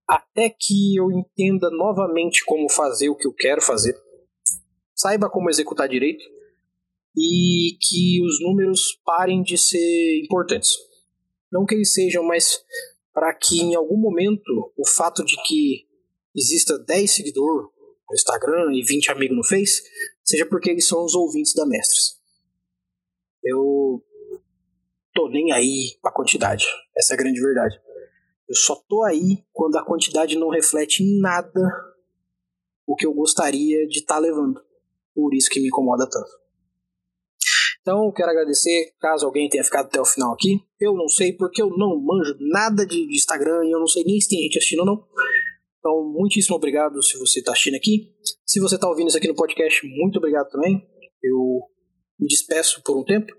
até que eu entenda novamente como fazer o que eu quero fazer, saiba como executar direito e que os números parem de ser importantes. Não que eles sejam, mas para que em algum momento o fato de que exista 10 seguidores no Instagram e 20 amigos no Face seja porque eles são os ouvintes da Mestres. Eu tô nem aí pra quantidade. Essa é a grande verdade. Eu só tô aí quando a quantidade não reflete em nada o que eu gostaria de estar tá levando. Por isso que me incomoda tanto. Então, quero agradecer, caso alguém tenha ficado até o final aqui. Eu não sei porque eu não manjo nada de Instagram e eu não sei nem se tem gente assistindo ou não. Então, muitíssimo obrigado se você está assistindo aqui. Se você está ouvindo isso aqui no podcast, muito obrigado também. Eu me despeço por um tempo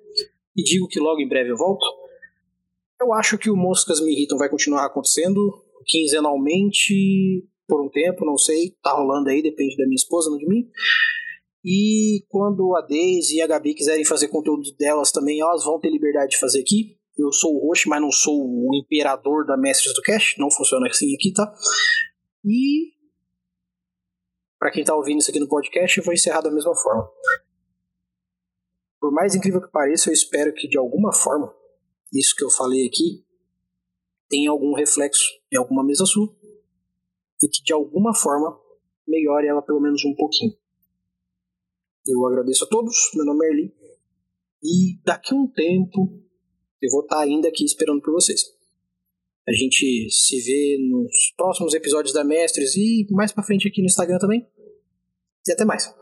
e digo que logo em breve eu volto. Eu acho que o Moscas Me Irritam vai continuar acontecendo quinzenalmente, por um tempo, não sei, tá rolando aí, depende da minha esposa, não de mim. E quando a Daisy e a Gabi quiserem fazer conteúdo delas também, elas vão ter liberdade de fazer aqui. Eu sou o host, mas não sou o imperador da Mestres do Cash, não funciona assim aqui, tá? E para quem tá ouvindo isso aqui no podcast, eu vou encerrar da mesma forma. Por mais incrível que pareça, eu espero que de alguma forma isso que eu falei aqui tenha algum reflexo em alguma mesa sua e que de alguma forma melhore ela pelo menos um pouquinho. Eu agradeço a todos, meu nome é Erli, e daqui a um tempo eu vou estar ainda aqui esperando por vocês. A gente se vê nos próximos episódios da Mestres e mais pra frente aqui no Instagram também. E até mais.